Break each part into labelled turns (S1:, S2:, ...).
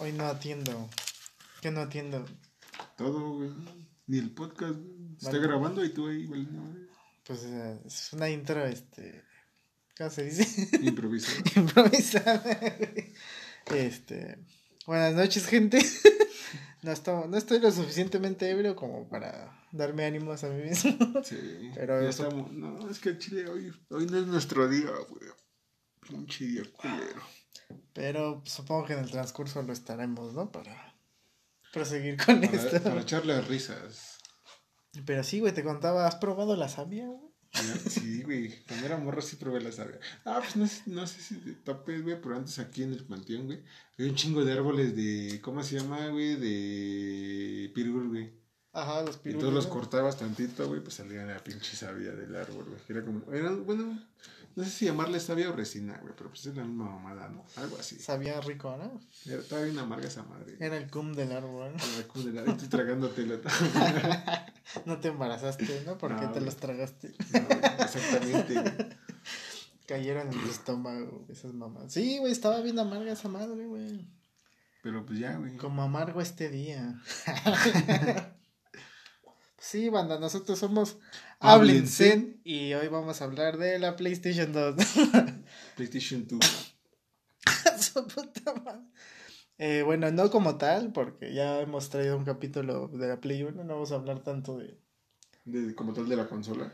S1: Hoy no atiendo. ¿Qué no atiendo?
S2: Todo, güey. Ni el podcast, güey. Está
S1: Vale.
S2: grabando y tú ahí, güey.
S1: Pues eh, es una intro, este. ¿Cómo se dice?
S2: Improvisado.
S1: Improvisada. güey. Este. Buenas noches, gente. No, estoy, no estoy lo suficientemente ebrio como para darme ánimos a mí mismo.
S2: Sí.
S1: Pero
S2: ya
S1: eso-
S2: estamos. No, es que el chile hoy, hoy no es nuestro día, güey. Pinche día culero.
S1: Pero supongo que en el transcurso lo estaremos, ¿no? Para proseguir con esto.
S2: Para, echarle risas.
S1: Pero sí, güey, te contaba, ¿has probado la savia, güey?
S2: Sí, güey. Cuando era morro sí probé la savia. Ah, pues no sé, no sé si te topes, güey, pero antes aquí en el panteón, güey, había un chingo de árboles de. ¿Cómo se llama, güey? De pirul, güey.
S1: Ajá, los
S2: Y
S1: pirulos.
S2: todos los cortabas tantito, güey, pues salía la pinche savia del árbol, güey. Era como. Era, bueno, no sé si llamarle savia o resina, güey, pero pues es la misma mamada, ¿no? Algo así.
S1: Sabía rico, ¿no?
S2: Era, estaba bien amarga esa madre.
S1: Era el cum del árbol. ¿no?
S2: Era como de la- Estoy tragándotela.
S1: No te embarazaste, ¿no? Porque
S2: No,
S1: te los tragaste.
S2: No, exactamente.
S1: Cayeron en tu estómago, esas mamás. Sí, güey, estaba bien amarga esa madre, güey.
S2: Pero pues ya, güey.
S1: Como amargo este día. sí, banda, nosotros somos
S2: Háblense.
S1: Hablense y hoy vamos a hablar de la PlayStation 2.
S2: PlayStation 2.
S1: Su puta madre. Eh, bueno, no como tal, porque ya hemos traído un capítulo de la Play 1, no vamos a hablar tanto de...
S2: De, como tal de la consola.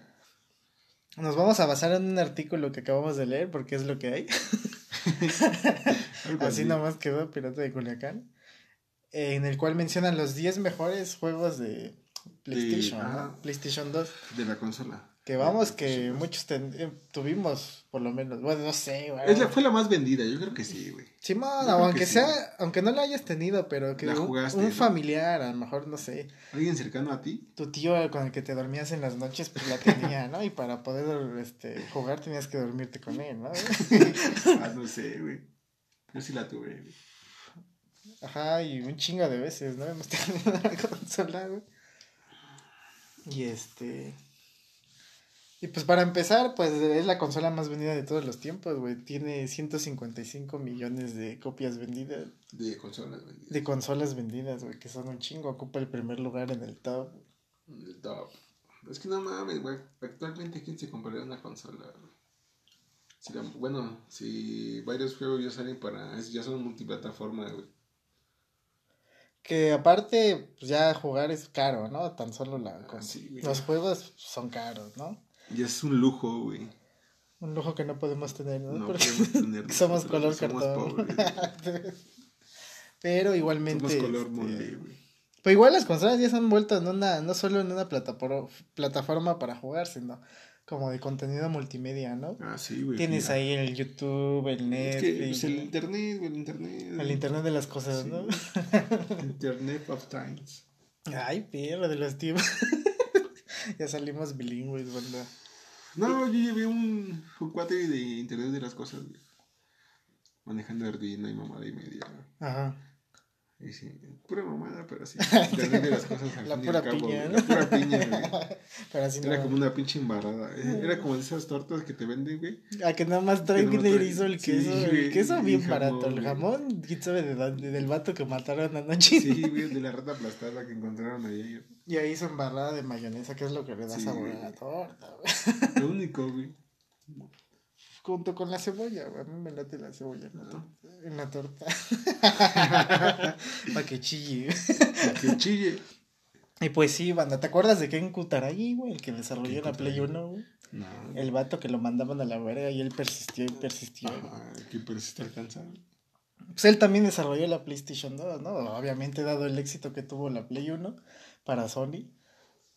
S1: Nos vamos a basar en un artículo que acabamos de leer, porque es lo que hay. Así nomás quedó Pirata de Culiacán. en el cual mencionan los 10 mejores juegos de PlayStation, ¿no?
S2: ajá.
S1: PlayStation 2.
S2: De la consola.
S1: Que vamos,
S2: De
S1: que muchos ten- eh, tuvimos, por lo menos. Bueno, no sé, güey.
S2: Es la, fue la más vendida, yo creo que sí, güey. Yo creo
S1: aunque
S2: que sí.
S1: sea, aunque no la hayas tenido, pero que
S2: La
S1: un,
S2: jugaste,
S1: un
S2: ¿no?
S1: familiar, a lo mejor, no sé,
S2: ¿Alguien cercano a ti?
S1: tu tío con el que te dormías en las noches, pues la tenía, ¿no? Y para poder este, jugar tenías que dormirte con él, ¿no?
S2: ah, no sé, güey. Yo sí la tuve, güey.
S1: Ajá, y un chingo de veces, ¿no? Hemos tenido la consola, güey. Y este. Y pues para empezar, pues es la consola más vendida de todos los tiempos, güey. Tiene 155 millones de copias vendidas,
S2: De consolas, güey.
S1: de consolas vendidas, güey, que son un chingo. Ocupa el primer lugar en el top.
S2: El top. Es que no mames, güey. Actualmente, ¿quién se compraría una consola, güey? Si la- bueno, si varios juegos ya salen para. es- ya son multiplataforma, güey.
S1: Que aparte, pues ya jugar es caro, ¿no? Tan solo la.
S2: Ah,
S1: con-
S2: sí, güey.
S1: los juegos son caros, ¿no?
S2: Ya es un lujo, güey.
S1: Un lujo que no podemos tener, ¿no?
S2: No
S1: Porque
S2: podemos tener
S1: somos color
S2: somos
S1: cartón.
S2: pobres,
S1: Pero igualmente.
S2: Somos color
S1: este,
S2: güey.
S1: Pero igual las consolas ya se han vuelto en una, no solo en una plataforma para jugar, sino como de contenido multimedia, ¿no?
S2: Ah, sí, güey.
S1: Tienes
S2: mira.
S1: ahí el YouTube, el
S2: Es
S1: Netflix,
S2: que pues, el internet, güey, el internet.
S1: el internet de las cosas,
S2: Sí.
S1: ¿no?
S2: Internet of Times.
S1: Ay, perro de los tiempos. ya salimos bilingües, banda.
S2: No, yo llevé un, un cuate de internet de las cosas, güey. Manejando Arduino y mamada y media.
S1: Ajá.
S2: Y sí, pura mamada, pero sí. Internet de las cosas al
S1: La
S2: fin y
S1: pura
S2: al cabo,
S1: piña. ¿no?
S2: La pura piña, güey.
S1: Pero así
S2: Era
S1: no.
S2: como una pinche embarrada. eh, Era como de esas tortas que te venden, güey.
S1: A que nada más traen
S2: Que
S1: hizo el
S2: sí,
S1: queso.
S2: güey,
S1: el queso bien
S2: jamón,
S1: barato. El jamón, quién sabe de dónde, del vato que mataron anoche.
S2: Sí, güey, de la rata aplastada que encontraron ayer.
S1: Y ahí su embarrada de mayonesa, que es lo que le da
S2: Sí,
S1: sabor
S2: güey.
S1: a la torta, güey.
S2: Lo único, güey.
S1: Junto con la cebolla, güey. A mí me late la cebolla en la torta. En la torta. Para que chille.
S2: Que chille.
S1: Y pues sí, banda, ¿te acuerdas de Ken Kutaragi, güey? El que desarrolló la Play
S2: Kutaragi.
S1: 1, güey.
S2: No.
S1: El vato que lo mandaban a la verga y él persistió y persistió.
S2: Ah, que persiste alcanzar.
S1: Pues él también desarrolló la PlayStation 2, ¿no? Obviamente, dado el éxito que tuvo la Play 1 para Sony,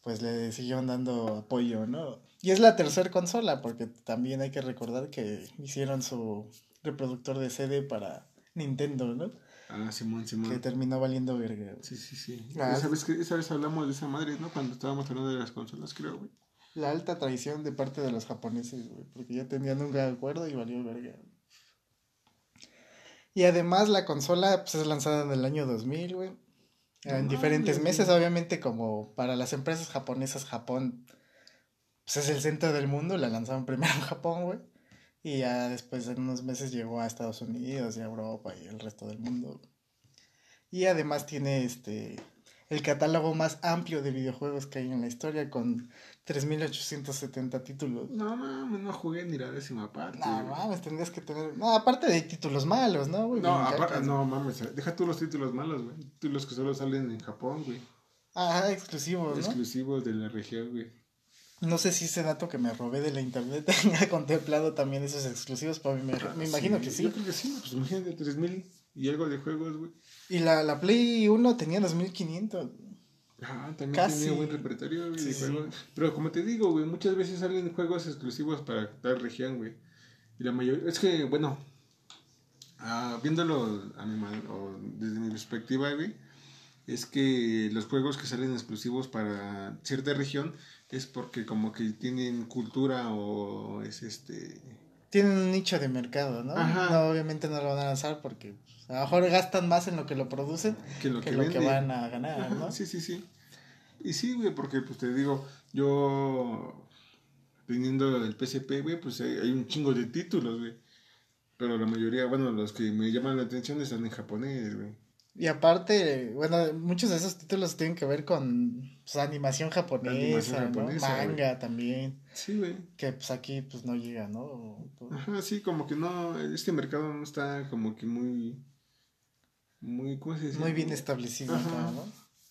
S1: pues le siguieron dando apoyo, ¿no? Y es la tercera consola, porque también hay que recordar que hicieron su reproductor de CD para Nintendo, ¿no?
S2: Ah, Simón,
S1: Que
S2: Simón.
S1: terminó valiendo verga.
S2: Sí, sí, sí.
S1: Ah.
S2: Esa, vez que, esa vez hablamos de esa madre, ¿no? Cuando estábamos hablando de las consolas, creo, güey.
S1: La alta traición de parte de los japoneses, güey, porque ya tenían un gran acuerdo y valió verga. Y además la consola pues, es lanzada en el año 2000, güey. En diferentes meses, obviamente como para las empresas japonesas, Japón pues, es el centro del mundo, la lanzaron primero en Japón, güey. Y ya después en unos meses llegó a Estados Unidos y a Europa y el resto del mundo. Y además tiene este el catálogo más amplio de videojuegos que hay en la historia con 3.870 títulos.
S2: No mames, no jugué ni la décima parte.
S1: No mames, tendrías que tener... No, aparte de títulos malos, ¿no? güey?
S2: No, aparte, no mames, deja tú los títulos malos, güey. Títulos que solo salen en Japón, güey.
S1: Ajá, exclusivos, ¿no?
S2: Exclusivos de la región, güey.
S1: No sé si ese dato que me robé de la internet tenga contemplado también esos exclusivos, pero me, me imagino que sí.
S2: Yo creo que sí, pues imagínate, 3000 y algo de juegos, güey.
S1: Y la, la Play 1 tenía 2500.
S2: Ah, también
S1: Casi.
S2: tenía buen repertorio, güey,
S1: Sí, sí.
S2: Pero como te digo, güey, muchas veces salen juegos exclusivos para tal región, güey. Y la mayoría, es que, bueno, ah, viéndolo a mi man- o desde mi perspectiva, güey, es que los juegos que salen exclusivos para cierta región es porque como que tienen cultura o es este...
S1: Tienen un nicho de mercado, ¿no?
S2: Ajá.
S1: No, obviamente no lo van a lanzar porque pues, a lo mejor gastan más en lo que lo producen
S2: Que lo
S1: que,
S2: que,
S1: lo que
S2: venden.
S1: van a ganar,
S2: Ajá,
S1: ¿no?
S2: Sí, sí, sí. Y sí, güey, porque pues te digo, yo teniendo el PSP, güey, pues hay, hay un chingo de títulos, güey. Pero la mayoría, bueno, los que me llaman la atención están en japonés, güey.
S1: Y aparte, bueno, muchos de esos títulos tienen que ver con pues, animación japonesa,
S2: Animación
S1: ¿no?
S2: japonesa, güey.
S1: Manga también,
S2: Sí, güey.
S1: que pues aquí pues no llega, ¿no?
S2: Ajá, sí, como que no, este mercado no está como que muy, muy, ¿cómo se dice?
S1: Muy bien establecido acá, ¿no?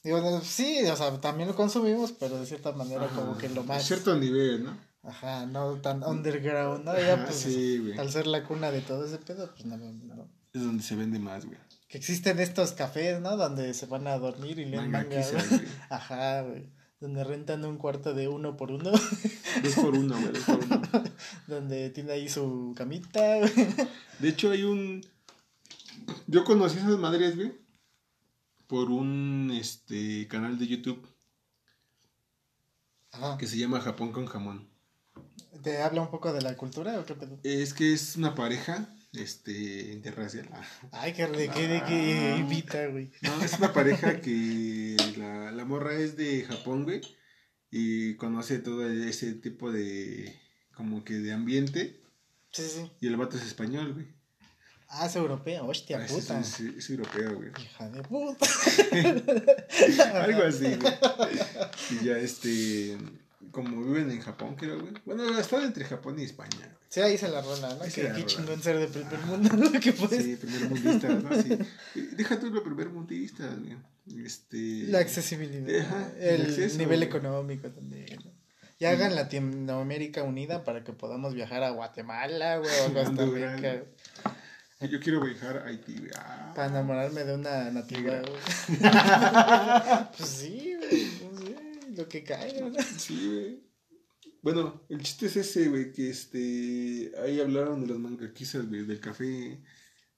S1: Digo, no, sí, o sea, también lo consumimos, pero de cierta manera
S2: Ajá,
S1: como que lo
S2: a
S1: más...
S2: cierto nivel, ¿no?
S1: Ajá, no tan underground, ¿no? Ya
S2: Ajá,
S1: pues,
S2: sí, güey.
S1: al ser la cuna de todo ese pedo, pues no, no.
S2: Es donde se vende más, güey.
S1: Que existen estos cafés, ¿no? Donde se van a dormir y leen
S2: Manga
S1: manga, güey. Ajá, güey. Donde rentan un cuarto de uno por uno.
S2: Dos por uno, güey, dos por uno.
S1: donde tiene ahí su camita, güey.
S2: De hecho, hay un. Yo conocí esas madres, güey. Por un este canal de YouTube
S1: Ajá.
S2: que se llama Japón con jamón.
S1: ¿Te habla un poco de la cultura o qué pedo?
S2: Es que es una pareja este interracial. Ah.
S1: Ay, que de qué, de qué
S2: Ah.
S1: invita, güey.
S2: No, es una pareja que la, la morra es de Japón, güey. Y conoce todo ese tipo de. como que de ambiente.
S1: Sí, sí.
S2: Y el vato es español, güey.
S1: Ah, es europeo, hostia
S2: Ah, es,
S1: puta.
S2: es- es europeo, güey.
S1: Hija de puta.
S2: Algo así, güey. Y ya este. Como viven en Japón, creo, güey. Bueno, están entre Japón y España. güey.
S1: Sí, ahí se la rola, ¿no? Que qué chingón ser de primer mundo, ¿no? Que pues.
S2: Sí, primer mundista, ¿no? Sí. Deja tú lo primer mundista, güey. Este.
S1: La accesibilidad,
S2: Ajá, el
S1: el
S2: acceso,
S1: nivel
S2: güey.
S1: económico también. ¿no? Y hagan Latinoamérica unida para que podamos viajar a Guatemala, güey, o a Costa. Rica,
S2: Yo quiero viajar a Haití, güey. Ah.
S1: para enamorarme de una nativa, güey. pues sí, güey, lo que caiga, ¿no?
S2: Sí, güey. Bueno, el chiste es ese, güey, que este. Ahí hablaron de las mangaquisas, güey, del café,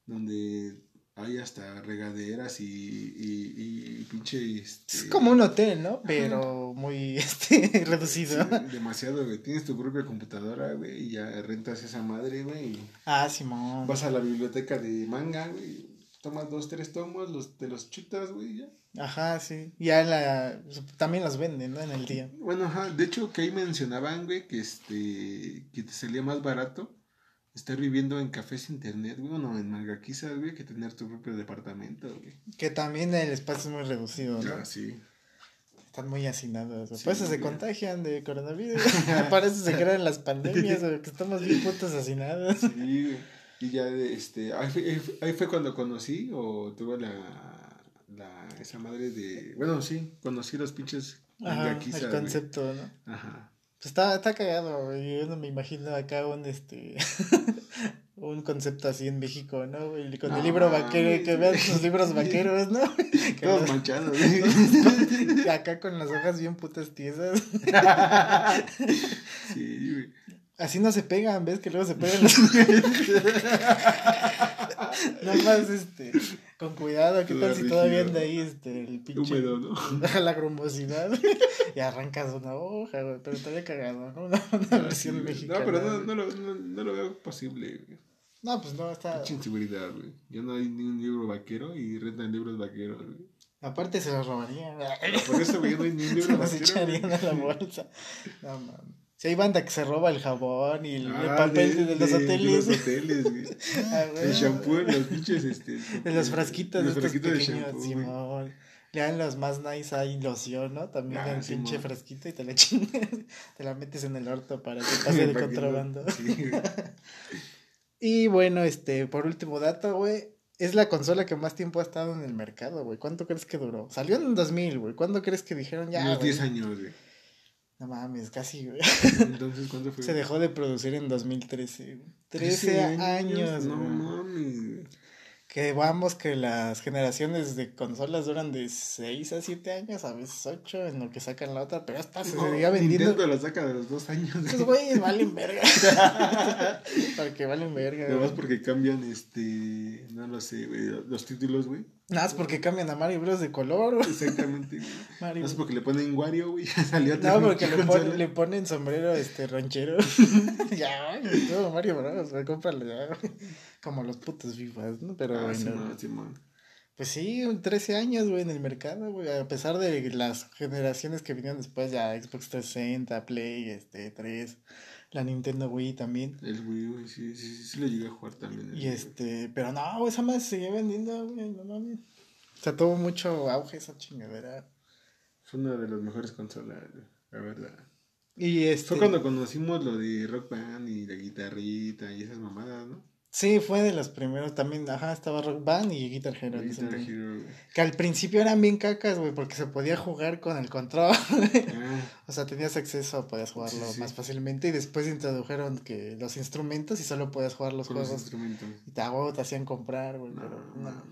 S2: donde hay hasta regaderas y, y, y pinche. Este,
S1: Es como un hotel, ¿no? Pero muy este, reducido.
S2: Sí, demasiado, güey. Tienes tu propia computadora, güey, y ya rentas esa madre, güey.
S1: Ah, Simón.
S2: Vas a la biblioteca de manga, güey. Tomas dos, tres tomos, los, te los chutas, güey, ya.
S1: Ajá, sí. Ya la, también los venden, ¿no? En el día.
S2: Bueno, ajá, de hecho que ahí mencionaban, güey, que este, que te salía más barato estar viviendo en cafés internet, güey, bueno, en mangaquisas, güey, que tener tu propio departamento, güey.
S1: Que también el espacio es muy reducido, ¿no?
S2: Ah, sí.
S1: Están muy hacinados. güey.
S2: Sí,
S1: Por eso se contagian de coronavirus. Para eso se crean las pandemias, güey, que estamos bien putos hacinados.
S2: Sí, güey. Y ya, este, ahí fue, ahí fue- cuando conocí, o tuve la, la, esa madre de, bueno, sí, conocí los pinches
S1: Ajá, el
S2: güey.
S1: concepto, ¿no?
S2: Ajá.
S1: Pues está, está cagado, güey. Yo no me imagino acá un este un concepto así en México, ¿no? Con el
S2: No,
S1: libro vaquero, que vean sus libros vaqueros, ¿no?
S2: Todos
S1: los-
S2: manchados, güey.
S1: acá con las hojas bien putas tiesas.
S2: Sí, güey.
S1: Así no se pegan, ¿ves? Que luego se pegan los... Nada más, este, con cuidado, ¿qué tal si todavía anda ahí, este, el pinche...
S2: Húmedo, ¿no?
S1: La grumosidad. y arrancas una hoja, güey, pero estaría cagado, ¿no? Una, una
S2: Ah,
S1: versión
S2: sí,
S1: mexicana.
S2: No, pero no, no, lo, no, no lo veo posible, güey.
S1: No, pues no, está...
S2: Mucha inseguridad, güey. Ya no hay ni un libro vaquero y rentan libros vaqueros, güey.
S1: Aparte se los robarían.
S2: Por eso, güey, no hay ni un
S1: Se
S2: libro
S1: los
S2: vaquero.
S1: echarían
S2: güey.
S1: a la bolsa. No mames. Si hay banda que se roba el jabón y el,
S2: Ah,
S1: papel de, de los hoteles.
S2: De los hoteles, güey.
S1: Ah.
S2: El shampoo, los pinches, este.
S1: De los frasquitos,
S2: Los frasquitos de shampoo.
S1: Simón. Le dan los más nice ahí loción, ¿no? También
S2: Ah,
S1: el pinche frasquito y te la chingas. te la metes en el orto para que pase de contrabando.
S2: Sí.
S1: Y bueno, este, por último dato, güey. Es la consola que más tiempo ha estado en el mercado, güey. ¿Cuánto crees que duró? Salió en 2000, güey. ¿Cuándo crees que dijeron ya?
S2: Unos
S1: güey?
S2: 10 años, güey.
S1: No mames, casi, güey.
S2: Entonces, ¿cuándo fue?
S1: Se dejó de producir en 2013, güey. 13 años,
S2: No
S1: güey.
S2: mames, güey.
S1: Que vamos que las generaciones de consolas duran de 6 a 7 años, a veces 8 en lo que sacan la otra, pero hasta se
S2: No,
S1: seguía vendiendo.
S2: Nintendo la saca de los dos años.
S1: Esos güeyes valen verga. Porque valen verga.
S2: Nada más
S1: güey.
S2: porque cambian, este, no lo sé, güey, los títulos, güey.
S1: Nada más porque cambian a Mario Bros de color, güey.
S2: Exactamente.
S1: Mario
S2: No es porque le ponen Wario, güey, ya salió
S1: No, porque le, le ponen sombrero este ranchero. ya, güey, todo Mario Bros, güey, cómpralo ya, güey. Como los putos FIFAs, ¿no? Pero
S2: Ah,
S1: bueno.
S2: Simón, Simón.
S1: Pues sí, 13 años, güey, en el mercado, güey. A pesar de las generaciones que vinieron después, ya Xbox 360, Play, este, 3, la Nintendo Wii también.
S2: El Wii, güey, sí, sí, sí, sí lo llegué a jugar también.
S1: Y este, pero no, esa más se sigue vendiendo, güey, no mames. O sea, tuvo mucho auge esa chingadera.
S2: Fue una de las mejores consolas, la verdad.
S1: Y este.
S2: Fue cuando conocimos lo de Rock Band y la guitarrita y esas mamadas, ¿no?
S1: Sí, fue de los primeros también. Ajá, estaba Rock Band y Guitar Hero.
S2: Guitar.
S1: Que al principio eran bien cacas, güey, porque se podía jugar con el control.
S2: Ah,
S1: o sea, tenías acceso, podías jugarlo
S2: Sí, sí.
S1: más fácilmente. Y después introdujeron que los instrumentos y solo podías jugar los
S2: con los
S1: juegos.
S2: instrumentos.
S1: Y te, huevo te hacían comprar, güey.
S2: No,
S1: pero no.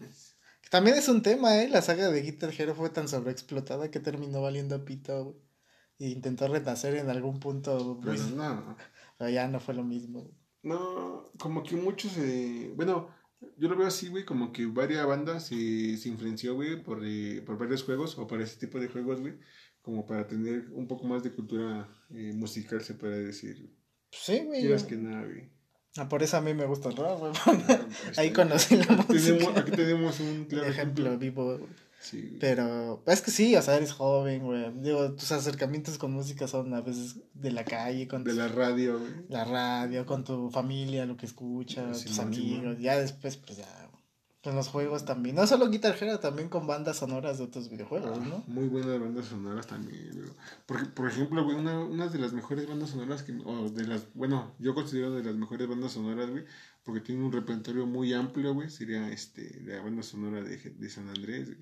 S1: También es un tema, ¿eh? La saga de Guitar Hero fue tan sobreexplotada que terminó valiendo pito, güey. Y intentó renacer en algún punto,
S2: Pero
S1: pues,
S2: no,
S1: pero ya no fue lo mismo. güey.
S2: No, como que muchos, eh, bueno, yo lo veo así, güey, como que varias bandas se, se influenció, güey, por, eh, por varios juegos o por ese tipo de juegos, güey, como para tener un poco más de cultura eh, musical, se puede decir.
S1: Pues sí, güey.
S2: Quieras que nada, güey.
S1: Ah, por eso a mí me gusta el rock, güey.
S2: Ah,
S1: Ahí conocí la
S2: Aquí tenemos,
S1: música.
S2: aquí tenemos un
S1: Un
S2: claro
S1: ejemplo vivo, güey.
S2: Sí.
S1: Pero es que sí, o sea, eres joven, güey. Digo, tus acercamientos con música son a veces de la calle, con
S2: de
S1: tus-
S2: la radio, güey.
S1: la radio, con tu familia, lo que escuchas, tus amigos. Ya después, pues ya. Con los juegos también. No solo Guitar Hero, también con bandas sonoras de otros videojuegos, ¿no?
S2: Muy buenas bandas sonoras también. Porque, por ejemplo, güey, una, una de las mejores bandas sonoras que, o de las, bueno, yo considero de las mejores bandas sonoras, güey, porque tiene un repertorio muy amplio, güey, sería este, la banda sonora de, de San Andrés, güey.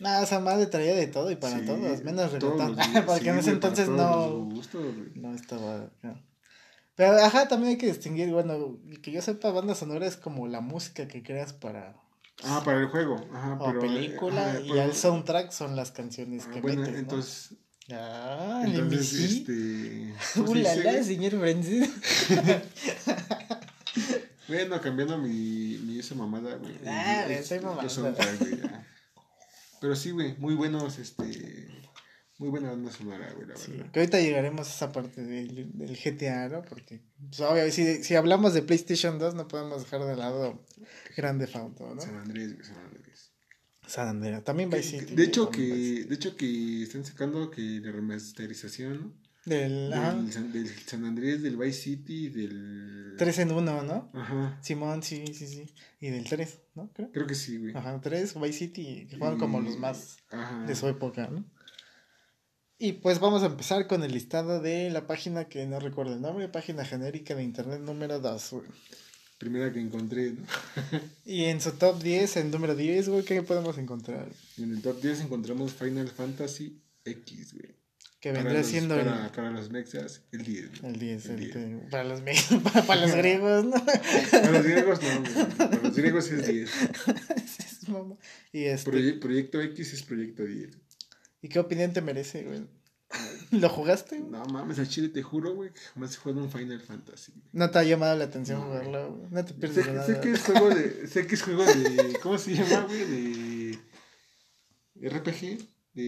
S1: Nada, esa madre traía de todo y para
S2: Sí,
S1: todos, menos reggaetón. Porque
S2: sí,
S1: en ese entonces no,
S2: gustos,
S1: no estaba. no. Pero ajá, también hay que distinguir, bueno, que yo sepa, banda sonora es como la música que creas para
S2: Ah, para el juego, ajá,
S1: o
S2: pero...
S1: película
S2: ajá,
S1: y
S2: pero-
S1: el soundtrack son las canciones
S2: ah,
S1: que
S2: bueno,
S1: metes, ¿no?
S2: entonces,
S1: Ah, el
S2: entonces, este... ¿cómo se
S1: la,
S2: dice,
S1: la,
S2: güey?
S1: señor Francis.
S2: Bueno, cambiando mi, mi esa mamada, güey.
S1: Ah, estoy
S2: los
S1: mamando.
S2: soundtrack, güey, ya. Pero sí, güey, muy buenos, este... Muy buena banda sonora, güey, la
S1: Sí,
S2: verdad.
S1: que ahorita llegaremos a esa parte del, del GTA, ¿no? Porque, pues, si, si hablamos de PlayStation 2, no podemos dejar de lado Grande Auto, ¿no?
S2: San Andrés, San Andrés.
S1: San Andreas. También
S2: Que-
S1: City.
S2: de hecho que, de hecho que están sacando que la remasterización, ¿no?
S1: Del,
S2: Del, San, del San Andrés, del Vice City, del...
S1: 3 en 1, ¿no?
S2: Ajá.
S1: Simón, sí, sí, sí. Y del 3, ¿no? Creo.
S2: Creo que sí, güey.
S1: Ajá, 3, Vice City, que fueron como los más
S2: Ajá.
S1: de su época, ¿no? Y pues vamos a empezar con el listado de la página que no recuerdo el nombre, página genérica de internet número 2, güey.
S2: Primera que encontré, ¿no?
S1: Y en su top 10, el número 10, güey, ¿qué podemos encontrar?
S2: En el top 10 encontramos Final Fantasy X, güey.
S1: Que
S2: Para
S1: vendría
S2: los-
S1: siendo
S2: para,
S1: el,
S2: para los mexas, el 10. güey.
S1: el 10,
S2: el
S1: el
S2: 10.
S1: que- para, los, me- para, para los griegos, ¿no?
S2: Para los griegos no, güey. Para los griegos es 10.
S1: Es mamá. y, este,
S2: Proye- proyecto X es proyecto 10.
S1: ¿Y qué opinión te merece, güey? ¿Lo jugaste?
S2: No mames, al chile te juro, güey, que jamás he jugado un Final Fantasy. güey.
S1: No te ha llamado la atención
S2: No.
S1: jugarlo, güey. No te
S2: Sé,
S1: pierdes de nada.
S2: sé que es juego de. Sé que es juego de. ¿Cómo se llama, güey? De. RPG. De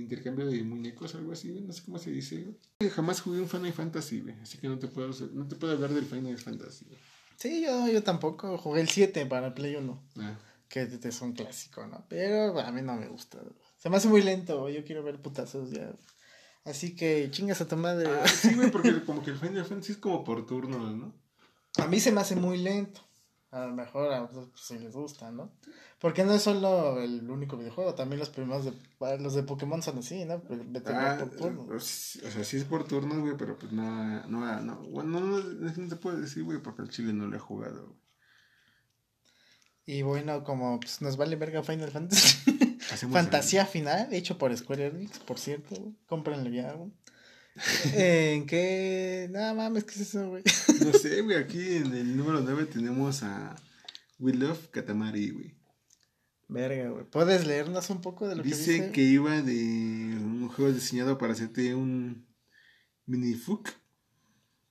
S2: intercambio de muñecos, algo así. No sé cómo se dice, güey. Jamás jugué un Final Fantasy, güey. Así que no te puedo, no te puedo hablar del Final Fantasy, güey.
S1: Sí, yo, yo tampoco. Jugué el 7 para el Play 1.
S2: Ah,
S1: Que es un clásico, ¿no? Pero a mí no me gusta. Se me hace muy lento. Yo quiero ver putazos ya. Así que chingas a tu madre.
S2: Ah, sí, güey, porque como que el Final Fantasy es como por turnos, ¿no?
S1: A mí se me hace muy lento. A lo mejor a otros pues, si les gusta, ¿no? Porque no es solo el único videojuego, también los primeros de los de Pokémon son así, ¿no?
S2: Ah,
S1: por turno.
S2: o sea, sí es por turnos, güey, pero pues no, no, no, bueno, no, no, no te puedo decir, güey, porque el chile no lo he jugado, güey.
S1: Y bueno, como pues, nos vale verga Final Fantasy. Fantasía final, hecho por Square Enix, por cierto, güey. Cómprenlo ya, güey. ¿En qué? Nada mames, ¿qué es eso, güey?
S2: No sé, güey, aquí en el número 9 tenemos a We Love Katamari, güey.
S1: Verga, güey. ¿Puedes leernos un poco de lo que
S2: Dice
S1: dice?
S2: que iba de un juego diseñado para hacerte un mini fuck.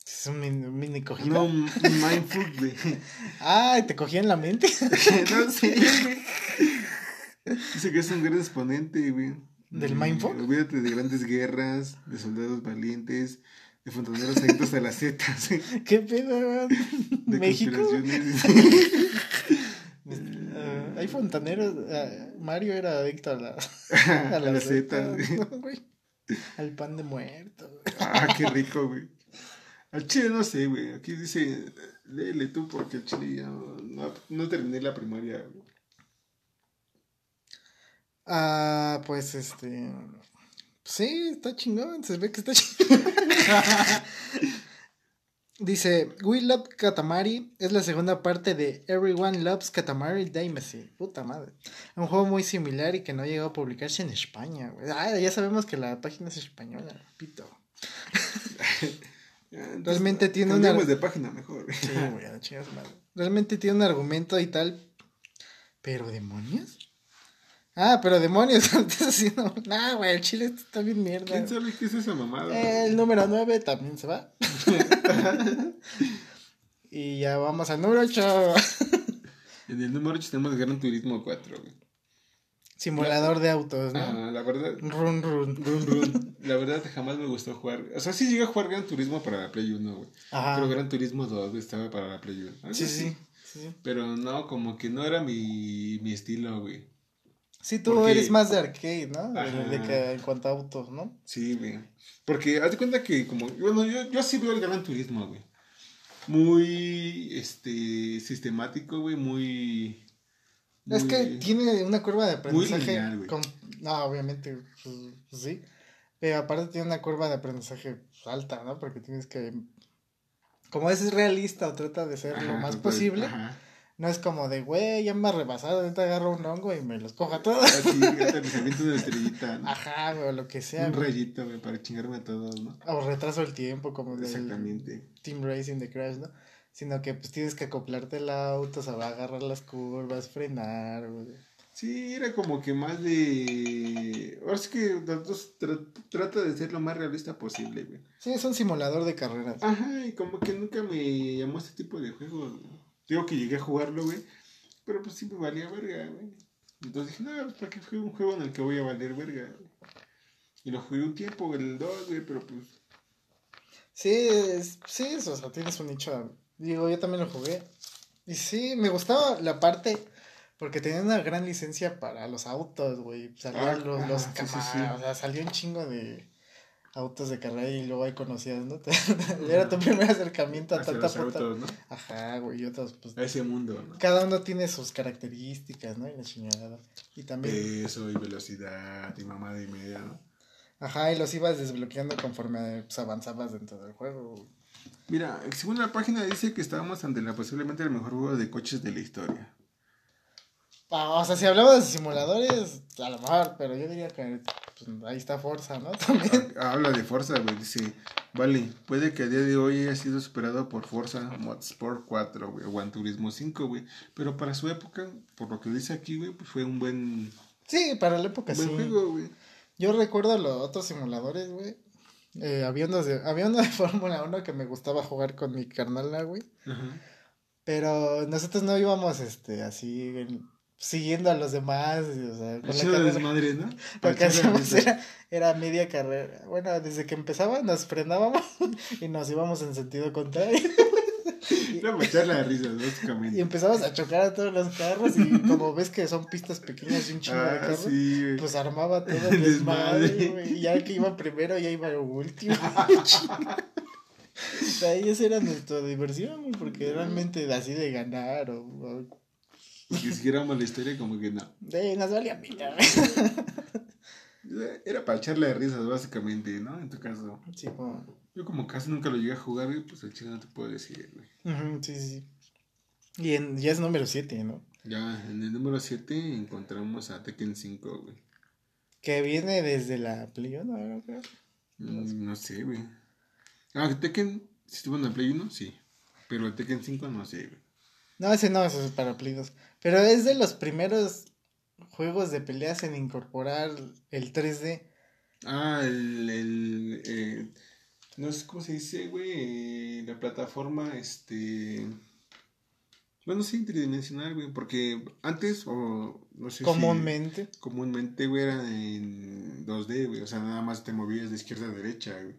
S1: Es un mini, mini cogida.
S2: No, un mindfuck, güey.
S1: Ay, te cogí en la mente.
S2: no sé, güey. Dice que es un gran exponente, güey.
S1: ¿Del
S2: Mm,
S1: mindfuck?
S2: Olvídate de grandes guerras, de soldados valientes, de fontaneros adictos a las setas,
S1: ¿Qué pedo,
S2: de
S1: México.
S2: conspiraciones.
S1: Ah, hay fontaneros. ah, Mario era adicto a la.
S2: a las setas, güey.
S1: ¿no, güey? Al pan de muerto, güey.
S2: Ah, qué rico, güey. Al chile no sé, güey. Aquí dice, léele tú porque el chile ya no, no, no terminé la primaria, güey.
S1: Ah, pues este. Sí, está chingón. Se ve que está chingón. Dice: We Love Katamari es la segunda parte de Everyone Loves Katamari Damacy. Puta madre. Un juego muy similar y que no llegó a publicarse en España. güey. Ah, ya sabemos que la página es española, pito.
S2: Entonces,
S1: Realmente tiene una-
S2: de página mejor.
S1: Sí, güey, madre. Realmente tiene un argumento y tal. ¿Pero demonios? Ah, pero demonios. Estás haciendo. Nah, güey, el chile está bien mierda.
S2: ¿Quién sabe qué es esa mamada?
S1: El número 9 también se va. y ya vamos al número 8.
S2: En el número 8 tenemos Gran Turismo 4, güey.
S1: Simulador de autos, ¿no?
S2: Ah, la verdad,
S1: Run, run.
S2: run, run. La verdad jamás me gustó jugar. O sea, sí llegué a jugar Gran Turismo para la Play 1, güey.
S1: Ajá.
S2: Pero Gran Turismo 2 güey, estaba para la Play 1. Algo
S1: Sí,
S2: así.
S1: sí, sí. sí.
S2: Pero no, como que no era mi, mi estilo, güey.
S1: Sí, tú
S2: Porque-
S1: eres más de arcade, ¿no? De, de que en cuanto a autos, ¿no?
S2: Sí, güey. Porque haz de cuenta que como... Bueno, yo, yo sí veo el Gran Turismo, güey. Muy, este, sistemático, güey. Muy...
S1: Es que tiene una curva de aprendizaje.
S2: lineal,
S1: con- No, obviamente, pues, pues sí. Pero aparte tiene una curva de aprendizaje pues, alta, ¿no? Porque tienes que. Como es realista o trata de ser lo más posible,
S2: Ajá.
S1: No es como de, güey, ya me ha rebasado, ahorita agarro un hongo y me los cojo a todos.
S2: Así, aviento una estrellita, ¿no?
S1: Ajá, güey, o lo que sea.
S2: Un
S1: güey.
S2: rayito, güey, para chingarme a todos, ¿no?
S1: O retraso el tiempo, como del
S2: Exactamente.
S1: Team Racing de Crash, ¿no? Sino que pues tienes que acoplarte el auto, o sea, va a agarrar las curvas, frenar, güey.
S2: Sí, era como que más de... Ahora sí que los tra- trata de ser lo más realista posible, güey.
S1: Sí, es un simulador de carreras.
S2: Ajá, y como que nunca me llamó este tipo de juegos. güey. Digo que llegué a jugarlo, güey. Pero pues sí me valía verga, güey. Entonces dije, no, pues para qué juego un juego en el que voy a valer verga, güey. Y lo jugué un tiempo, el 2, güey, pero pues...
S1: Sí, es- sí, es, o sea, tienes un nicho. Digo, yo también lo jugué. Y sí, me gustaba la parte porque tenía una gran licencia para los autos, güey. Salían
S2: Ah,
S1: los, los
S2: sí, sí,
S1: Camaro,
S2: sí.
S1: o sea, salió un chingo de autos de carrera y luego ahí conocías, ¿no? Era tu primer acercamiento a
S2: hacia
S1: tanta puta.
S2: autos, ¿no?
S1: Ajá, güey, y otros, pues.
S2: A ese mundo, ¿no?
S1: Cada uno tiene sus características, ¿no? Y la chingada. Y también.
S2: Peso y velocidad y mamada y media, ¿no?
S1: Ajá, y los ibas desbloqueando conforme pues, avanzabas dentro del juego.
S2: Mira, según la página dice que estábamos ante la posiblemente el mejor juego de coches de la historia.
S1: Ah, o sea, si hablamos de simuladores, a lo mejor, pero yo diría que pues, ahí está Forza, ¿no? También.
S2: Ah, Habla de Forza, güey. Dice, vale, puede que a día de hoy haya sido superado por Forza Motorsport 4, güey, o Gran Turismo 5, güey. Pero para su época, por lo que dice aquí, güey, pues fue un buen,
S1: Sí, para la época
S2: buen
S1: sí.
S2: juego, güey.
S1: Yo recuerdo los otros simuladores, güey. Eh, había, unos de, había uno de Fórmula 1 que me gustaba jugar con mi carnala, güey.
S2: Ajá.
S1: Pero nosotros no íbamos, este, así, en- siguiendo a los demás. y, O sea, con la carrera.
S2: desmadre, ¿no?
S1: Lo que hacíamos
S2: risa.
S1: era, era media carrera. Bueno, desde que empezaba nos frenábamos y nos íbamos en sentido contrario.
S2: Era echarla de risas,
S1: Y
S2: básicamente.
S1: empezabas a chocar a todos los carros y como ves que son pistas pequeñas y un chingo de
S2: Ah,
S1: carros,
S2: sí,
S1: pues armaba todo
S2: El
S1: desmadre,
S2: desmadre.
S1: Y ya que iba primero, ya iba último. O sea, ahí esa era nuestra diversión, güey, porque realmente así de ganar o... o
S2: Y que siguiéramos la historia como que no.
S1: de, nos valía pita.
S2: Era para echarle de risas, básicamente, ¿no? En tu caso.
S1: Sí, como...
S2: Yo como casi nunca lo llegué a jugar, güey, pues el chile no te puedo decir, güey.
S1: Sí, sí, sí. Y en, ya es número 7, ¿no?
S2: Ya, en el número 7 encontramos a Tekken 5, güey.
S1: Que viene desde la Play 1, ¿no? Creo.
S2: Mm, No sé, güey. Ah, Tekken, si estuvo en la Play 1, sí. Pero el Tekken 5 no sé, güey.
S1: No, ese no, ese es para Play 2. Pero es de los primeros juegos de peleas en incorporar el 3D.
S2: Ah, el, el eh, no sé cómo se dice, güey, eh, la plataforma, este, bueno, sí, tridimensional, güey, porque antes, o no sé si-
S1: Comúnmente.
S2: comúnmente, güey, era en 2D, güey, o sea, nada más te movías de izquierda a derecha, güey.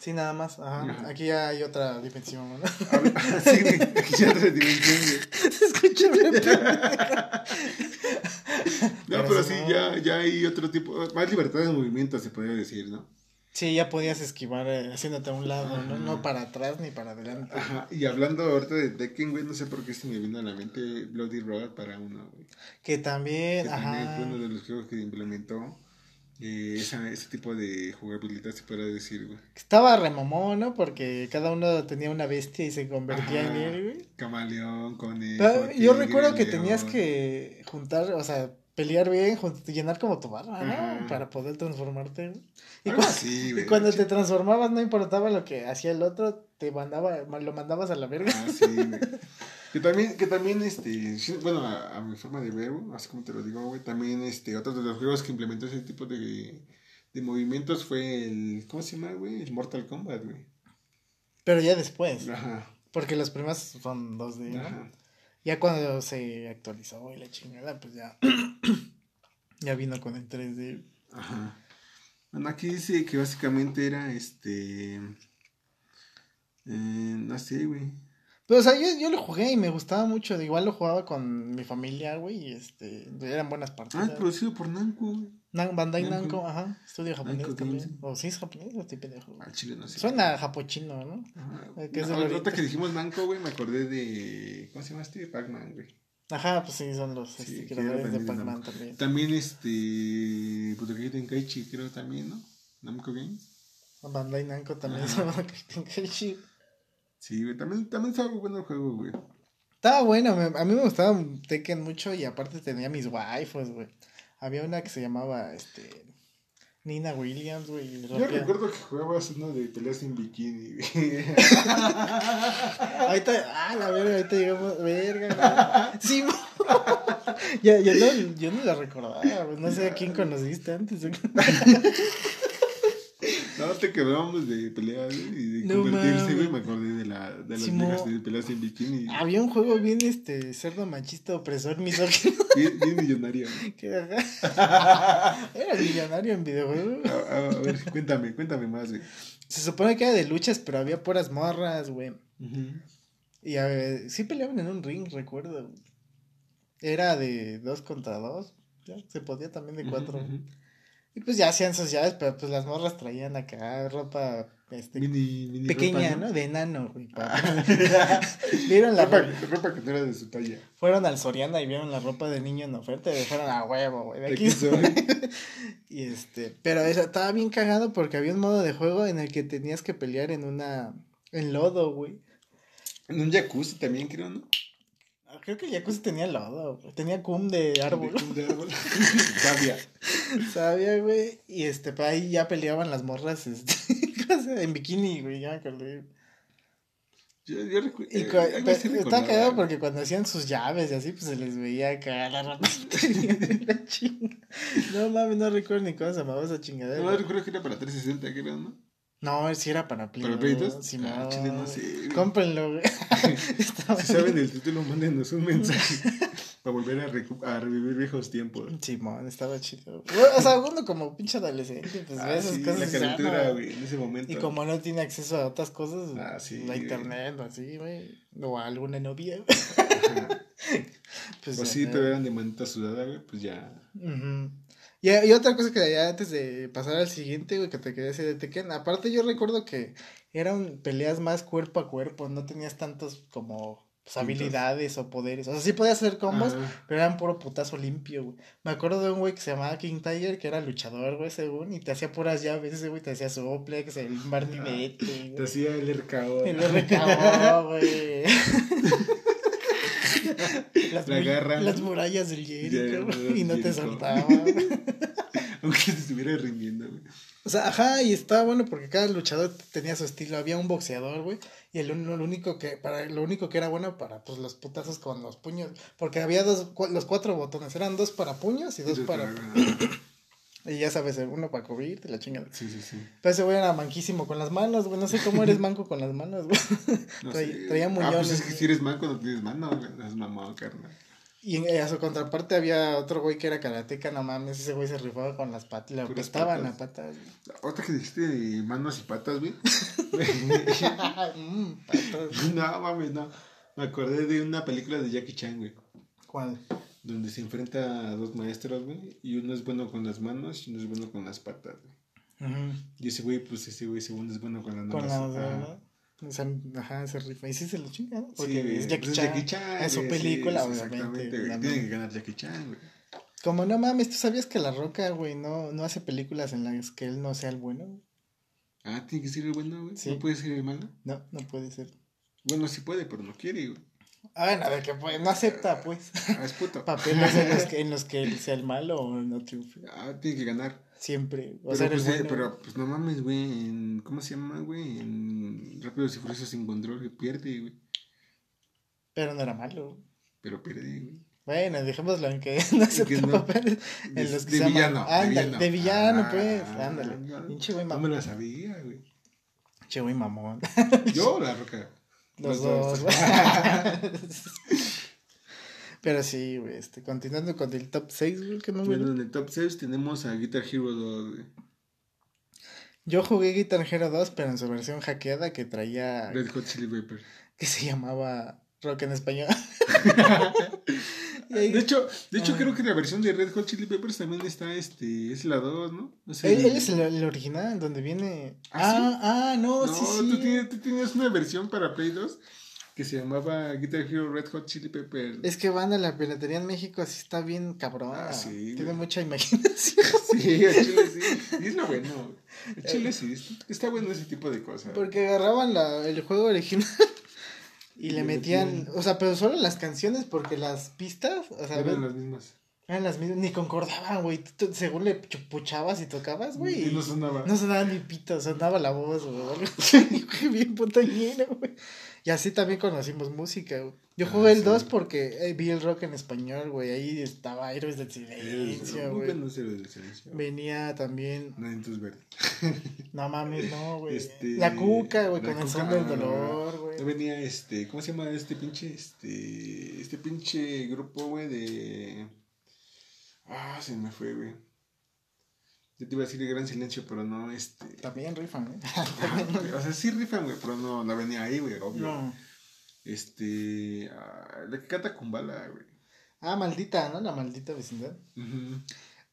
S1: Sí, nada más. Ajá.
S2: Ajá.
S1: Aquí ya hay otra dimensión, ¿no?
S2: Sí, güey, aquí ya otra dimensión, güey. No,
S1: Pero
S2: sí,
S1: no-
S2: ya, ya hay otro tipo, más libertad de movimiento, se podría decir, ¿no?
S1: Sí, ya podías esquivar eh, haciéndote a un lado, ¿no? No para atrás ni para adelante.
S2: Ajá, y hablando ahorita de Tekken, güey, no sé por qué se me vino a la mente Bloody Roar para uno, güey.
S1: Que también,
S2: que también fue uno de los juegos que implementó eh, esa, ese tipo de jugabilidad, se puede decir, güey.
S1: Estaba remamón, ¿no? Porque cada uno tenía una bestia y se convertía en
S2: Ajá.
S1: él, güey.
S2: Camaleón, conejo.
S1: Yo recuerdo que
S2: león.
S1: tenías que juntar, o sea, pelear bien, llenar como tu barra, ¿no? Para poder transformarte. Y,
S2: Algo
S1: cua-
S2: así,
S1: y
S2: güey.
S1: cuando te transformabas no importaba lo que hacía el otro, te mandaba, lo mandabas a la verga.
S2: Ah, sí, güey. Que también, que también, este, sí, bueno, a, a mi forma de ver, así como te lo digo, güey, también, este, otro de los juegos que implementó ese tipo de, de movimientos fue el, ¿cómo se llama, güey? El Mortal Kombat, güey.
S1: Pero ya después,
S2: Ajá,
S1: porque los primeros son 2D, ¿no?
S2: ajá.
S1: Ya cuando se actualizó y la chingada, pues ya, ya vino con el 3D.
S2: Ajá. Bueno, aquí dice que básicamente era este. Eh, no sé, güey.
S1: Pero, o sea, yo, yo lo jugué y me gustaba mucho. Igual lo jugaba con mi familia, güey, y este, eran buenas
S2: Ah,
S1: partidas.
S2: es producido por Namco, güey.
S1: Nan- Bandai
S2: Namco.
S1: Namco, ajá, estudio japonés
S2: Namco
S1: también.
S2: Games.
S1: O sí es japonés o estoy pendejo.
S2: Al chile no sé.
S1: Suena japochino, ¿no?
S2: Ajá.
S1: Eh, que es
S2: No, ahorita que dijimos Namco, güey, me acordé de. ¿Cómo se llama este? Pac-Man, güey.
S1: Ajá, pues sí, son los
S2: Sí,
S1: este, creadores de Pac-Man también.
S2: También este. Budokai Tenkaichi, creo también, ¿no? Namco Games.
S1: Bandai Namco también son Tenkaichi.
S2: Sí, güey. También, también estaba bueno el juego, güey.
S1: Estaba bueno, a mí me gustaba Tekken mucho y aparte tenía mis waifus, güey. Había una que se llamaba, este, Nina Williams, güey.
S2: Yo
S1: rompía-
S2: recuerdo que jugabas uno de peleas en bikini, güey.
S1: Ahorita, ah, la verga, ahorita llegamos, verga, güey. Sí, ya, ya no, yo no la recordaba. No sé a quién conociste antes. güey.
S2: No, te quedábamos de peleas y de
S1: No
S2: convertirse, güey. Me acordé de, la, de las
S1: Simón.
S2: viejas de peleas en bikini.
S1: Había un juego bien, este, cerdo machista, opresor, misógino.
S2: Bien, bien millonario.
S1: que Era millonario en videojuegos.
S2: A, a- ver, cuéntame, cuéntame más, güey.
S1: Se supone que era de luchas, pero había puras morras, güey. Y a ver, sí peleaban en un ring, recuerdo. Era de dos contra dos. Ya, se podía también de cuatro. Y pues ya hacían sus llaves, pero pues las morras traían acá ropa este,
S2: Mini, mini
S1: pequeña,
S2: ropa,
S1: ¿no? De enano, güey. pa- Vieron la
S2: ropa,
S1: ropa,
S2: que no era de su talla.
S1: fueron al Soriana y vieron la ropa de niño en oferta y dijeron a huevo, güey. De aquí
S2: soy.
S1: y este, pero eso estaba bien cagado porque había un modo de juego en el que tenías que pelear en una, en lodo, güey.
S2: En un jacuzzi también, creo, ¿no?
S1: Creo que el Yakuza tenía lodo, güey. Tenía cum de árbol.
S2: De, de árbol. Sabia.
S1: Sabía, güey. Y este, pues ahí ya peleaban las morras, este, en bikini, güey, ya me acordé.
S2: Yo, yo recu-
S1: Y
S2: eh,
S1: está
S2: recordaba,
S1: cagado porque cuando hacían sus llaves y así, pues se les veía acá la de la chinga. No mames, no recuerdo ni cómo se llamaba esa chingadera.
S2: No, recuerdo que era para 360, creo, ¿no?
S1: No, sí era para Play.
S2: ¿Para Play
S1: dos,
S2: 2?
S1: Simón.
S2: Ah, chile, no sé.
S1: Cómprenlo, güey.
S2: Si saben el título, mándenos un mensaje. Para volver a, a revivir viejos tiempos.
S1: Simón, estaba chido. O sea, uno como pinche adolescente, pues ve
S2: Ah,
S1: esas
S2: sí,
S1: cosas.
S2: la
S1: ah,
S2: calentura,
S1: no.
S2: güey, en ese momento.
S1: Y como no tiene acceso a otras cosas,
S2: Ah, sí,
S1: la internet o así, güey, o a alguna novia,
S2: Ajá.
S1: pues,
S2: sí,
S1: ajá.
S2: te eran de manita sudada, güey, pues ya.
S1: Ujú. Y, y otra cosa que ya antes de pasar al siguiente, güey, que te quería decir de Tekken, aparte yo recuerdo que eran peleas más cuerpo a cuerpo, no tenías tantos como pues, habilidades o poderes, o sea, sí podías hacer combos,
S2: Ajá.
S1: pero eran puro putazo limpio, güey. Me acuerdo de un güey que se llamaba King Tiger, que era luchador, güey, según, y te hacía puras llaves, ese güey te hacía suplex, el martinete,
S2: Te hacía el RKO.
S1: El RKO, güey. Las, murallas del Jericho, y no te soltaba.
S2: Aunque se estuviera rindiendo, güey.
S1: O sea, ajá, y estaba bueno porque cada luchador tenía su estilo. Había un boxeador, güey, y el, lo único que para lo único que era bueno para pues los putazos con los puños, porque había dos los cuatro botones, eran dos para puños y dos para y ya sabes, uno para cubrirte la chingada.
S2: Sí, sí, sí.
S1: Pero ese güey era manquísimo con las manos, güey, no sé cómo eres manco con las manos, güey.
S2: No
S1: Traía-
S2: sé.
S1: traía
S2: Ah, pues
S1: muñones,
S2: es que si eres manco no tienes mano, es mamado, carnal.
S1: Y en- a su contraparte había otro güey que era karateca, no mames, ese güey se rifaba con las patas, le apestaban
S2: patas.
S1: las patas.
S2: Ahorita que dijiste de manos y patas, güey.
S1: Mm, patas.
S2: no, mames, no. Me acordé de una película de Jackie Chan, güey.
S1: ¿Cuál?
S2: Donde se enfrenta a dos maestros, güey. Y uno es bueno con las manos y uno es bueno con las patas, güey.
S1: Ujú.
S2: Y ese güey, pues ese güey segundo es bueno con las
S1: Con
S2: manos.
S1: la
S2: Ajá.
S1: o sea, ajá, se rifa. Y sí se lo chinga, ¿no?
S2: Sí,
S1: Porque
S2: güey,
S1: es Jackie Chan.
S2: Jackie Chan,
S1: es su película,
S2: sí,
S1: obviamente.
S2: Exactamente, güey. Tiene que ganar Jackie Chan, güey.
S1: Como no mames, ¿tú sabías que La Roca, güey, no, no hace películas en las que él no sea el bueno?
S2: Ah, tiene que ser el bueno, güey.
S1: Sí.
S2: No puede ser el malo.
S1: No, no puede ser.
S2: Bueno, sí puede, pero no quiere, güey.
S1: Ah, bueno, de que pues, no acepta, pues,
S2: es puto.
S1: papeles en los, que, en los que él sea el malo o no triunfe.
S2: Ah, tiene que ganar.
S1: Siempre. O
S2: Pero,
S1: sea,
S2: pues, eh,
S1: bueno.
S2: pero, pues no mames, güey. En, ¿Cómo se llama, güey? En Rápidos y Furiosos sin control, que pierde, güey.
S1: Pero no era malo.
S2: Pero pierde, güey.
S1: Bueno, dejémoslo en que no acepta
S2: no.
S1: papeles
S2: De,
S1: en los que
S2: de
S1: se llaman-
S2: villano.
S1: Ándale, de villano,
S2: Ah,
S1: pues. Ándale. Pinche güey
S2: No me
S1: mamón.
S2: la sabía, güey.
S1: Pinche güey mamón.
S2: Yo la roca.
S1: Los,
S2: Los
S1: dos.
S2: dos.
S1: Pero sí, güey, este, continuando con el top 6, güey, que no.
S2: Bueno, en el top 6 tenemos a Guitar Hero 2, güey.
S1: Yo jugué Guitar Hero 2, pero en su versión hackeada que traía,
S2: Red Hot Chili Pepper.
S1: que se llamaba Rock en Español.
S2: De hecho, de hecho
S1: Ah.
S2: creo que la versión de Red Hot Chili Peppers también está, este, es la 2, ¿no? O sea,
S1: él, él es el, el original, donde viene...
S2: ¿Ah,
S1: Ah, ah, no,
S2: No,
S1: sí, sí.
S2: Tú, tienes, tú tienes una versión para Play 2 que se llamaba Guitar Hero Red Hot Chili Peppers.
S1: Es que banda, la piratería en México así está bien cabrona.
S2: Ah, sí,
S1: Tiene
S2: güey.
S1: mucha imaginación.
S2: Sí, el chile sí. Y es lo bueno. El chile sí. es- Está bueno ese tipo de cosas.
S1: Porque agarraban la, el juego original y le metían, o sea, pero solo las canciones porque las pistas, o sea,
S2: Eran las mismas.
S1: eran las mismas, ni concordaban, güey. Según le puchabas y tocabas, güey.
S2: Y no sonaba.
S1: No sonaba ni pito, sonaba la voz, güey. Bien putañero, güey. Y así también conocimos música, güey. Yo
S2: Ah,
S1: jugué el
S2: sí.
S1: 2 porque eh, vi el rock en español, güey. Ahí estaba Héroes del Silencio, güey.
S2: del silencio.
S1: Venía también.
S2: Nanitos verdes.
S1: No mames, no, güey.
S2: Este,
S1: La cuca, güey, con el son del dolor, güey.
S2: No venía este, ¿cómo se llama este pinche, este, este pinche grupo, güey, de... Ah, se me fue, güey. Yo te iba a decir el gran silencio, pero no, este...
S1: También rifan, ¿eh?
S2: o sea, sí rifan, güey, pero no, no venía ahí, güey, obvio.
S1: No.
S2: Este, ah, la que canta con bala, güey.
S1: Ah, maldita, ¿no? La maldita vecindad.
S2: Ujú.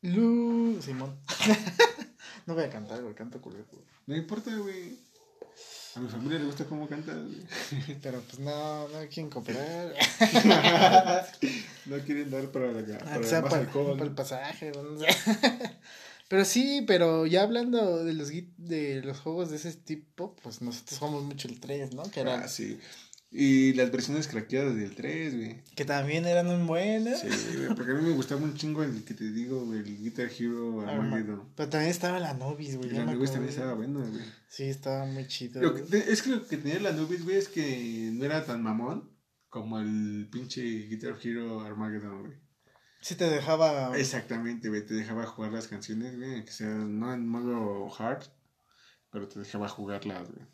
S1: Lu. Simón. no voy a cantar, güey. Canto culero, güey.
S2: No importa, güey. A mi familia le gusta cómo cantas, güey.
S1: Pero pues no, no quieren cooperar.
S2: no quieren dar para la para más
S1: para,
S2: alcohol.
S1: para el pasaje, no sé. Pero sí, pero ya hablando de los de los juegos de ese tipo, pues nosotros jugamos mucho el 3, ¿no? Que, eran,
S2: Ah, sí. Y las versiones craqueadas del 3, güey.
S1: que también eran muy buenas.
S2: Sí, güey, porque a mí me gustaba un chingo el que te digo, güey, el Guitar Hero Armageddon.
S1: Pero también estaba la Nobis, güey.
S2: la
S1: me
S2: Nubis también estaba bueno, güey.
S1: Sí, estaba muy chido.
S2: Lo que es que lo que tenía la Nubis, güey, es que no era tan mamón como el pinche Guitar Hero Armageddon, güey.
S1: Sí te dejaba...
S2: Exactamente, güey, te dejaba jugar las canciones, güey, que sea no en modo hard, pero te dejaba jugarlas, güey.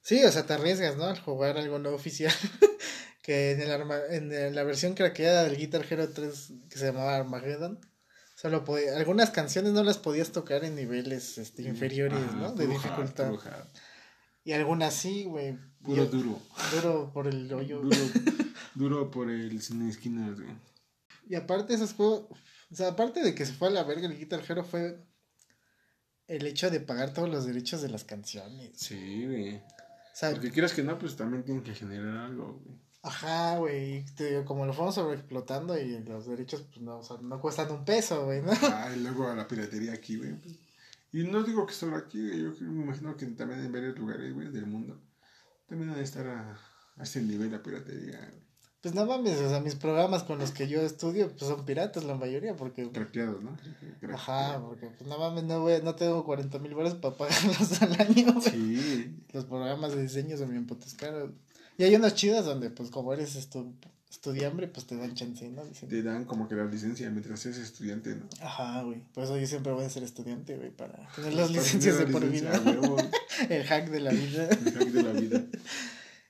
S1: Sí, o sea, te arriesgas, ¿no? Al jugar algo no oficial. que en, el arma, en la versión craqueada del Guitar Hero 3 que se llamaba Armageddon, solo podía, algunas canciones no las podías tocar en niveles este, inferiores,
S2: Ajá,
S1: ¿no? De
S2: hard,
S1: dificultad.
S2: hard.
S1: Y algunas sí, güey.
S2: Puro
S1: Yo-
S2: duro.
S1: Duro por el hoyo.
S2: Duro, duro por el sin esquinas, güey.
S1: Y aparte esos juegos, o sea, aparte de que se fue a la verga el Guitar Hero fue el hecho de pagar todos los derechos de las canciones.
S2: Sí, güey.
S1: O sea,
S2: Porque quieras que no, pues también tienen que generar algo, güey.
S1: ajá, güey, te digo, como lo fuimos sobreexplotando y los derechos pues no, o sea, no cuestan un peso, güey, ¿no?
S2: Ah, y luego a la piratería aquí, güey. pues. Y no digo que solo aquí, güey. Yo me imagino que también en varios lugares, güey, del mundo. También ha de estar a, a ese nivel la piratería, güey.
S1: Pues no mames, o sea, mis programas con los que yo estudio pues son piratas la mayoría porque
S2: Craqueados, ¿no?
S1: Ajá, porque pues no mames, no, voy, no tengo 40 mil baros para pagarlos al año.
S2: Sí.
S1: Los programas de diseño son bien putos caros. Y hay unas chidas donde, pues, como eres estu estudiambre, pues te dan chance, ¿no? Dicen,
S2: Te dan como que la licencia mientras eres estudiante, ¿no?
S1: Ajá, güey. Por eso yo siempre voy a ser estudiante, güey, para tener las licencias de por vida. El hack de la vida.
S2: el hack de la vida.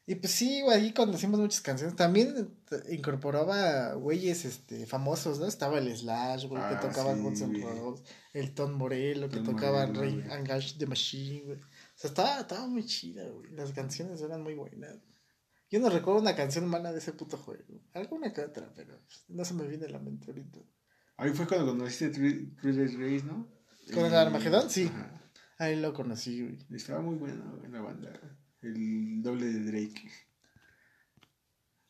S1: Y pues sí, güey, ahí conocimos muchas canciones. También incorporaba güeyes este, famosos, ¿no? Estaba el Slash, güey, que
S2: Ah,
S1: tocaba
S2: sí,
S1: Guns N'. Roses. El Ton Morello, que
S2: Tom
S1: tocaba
S2: Morello,
S1: Rey the Machine, güey. O sea, estaba, estaba muy chida, güey. Las canciones eran muy buenas. Yo no recuerdo una canción mala de ese puto juego. Alguna que otra, pero no se me viene a la mente ahorita.
S2: Ahí fue cuando conociste Three- Thriller Race, ¿no?
S1: ¿Con el Armagedón? Sí.
S2: Ajá.
S1: Ahí lo conocí, güey.
S2: Estaba muy bueno güey, la banda. El doble de Drake.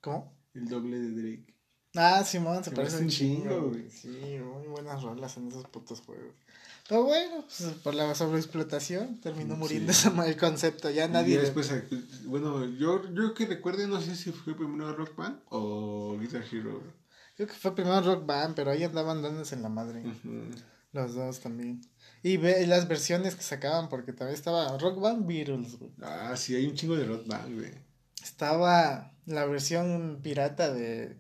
S1: ¿Cómo?
S2: El doble de Drake.
S1: Ah, Simón, se
S2: Se
S1: parece un chingo, güey. Sí, muy buenas rolas en esos putos juegos. Pero bueno, pues por la sobreexplotación terminó
S2: Sí.
S1: muriendo ese ma- el concepto. Ya nadie.
S2: Y
S1: le-
S2: después, eh, bueno, yo, yo que recuerde, no sé si fue primero Rock Band o Guitar Hero.
S1: Creo que fue primero Rock Band, pero ahí andaban dándose en la madre.
S2: Ujú.
S1: Los dos también. Y ve las versiones que sacaban, porque también estaba Rock Band Beatles, güey.
S2: Ah, sí, hay un chingo de Rock Band, güey.
S1: Estaba la versión pirata de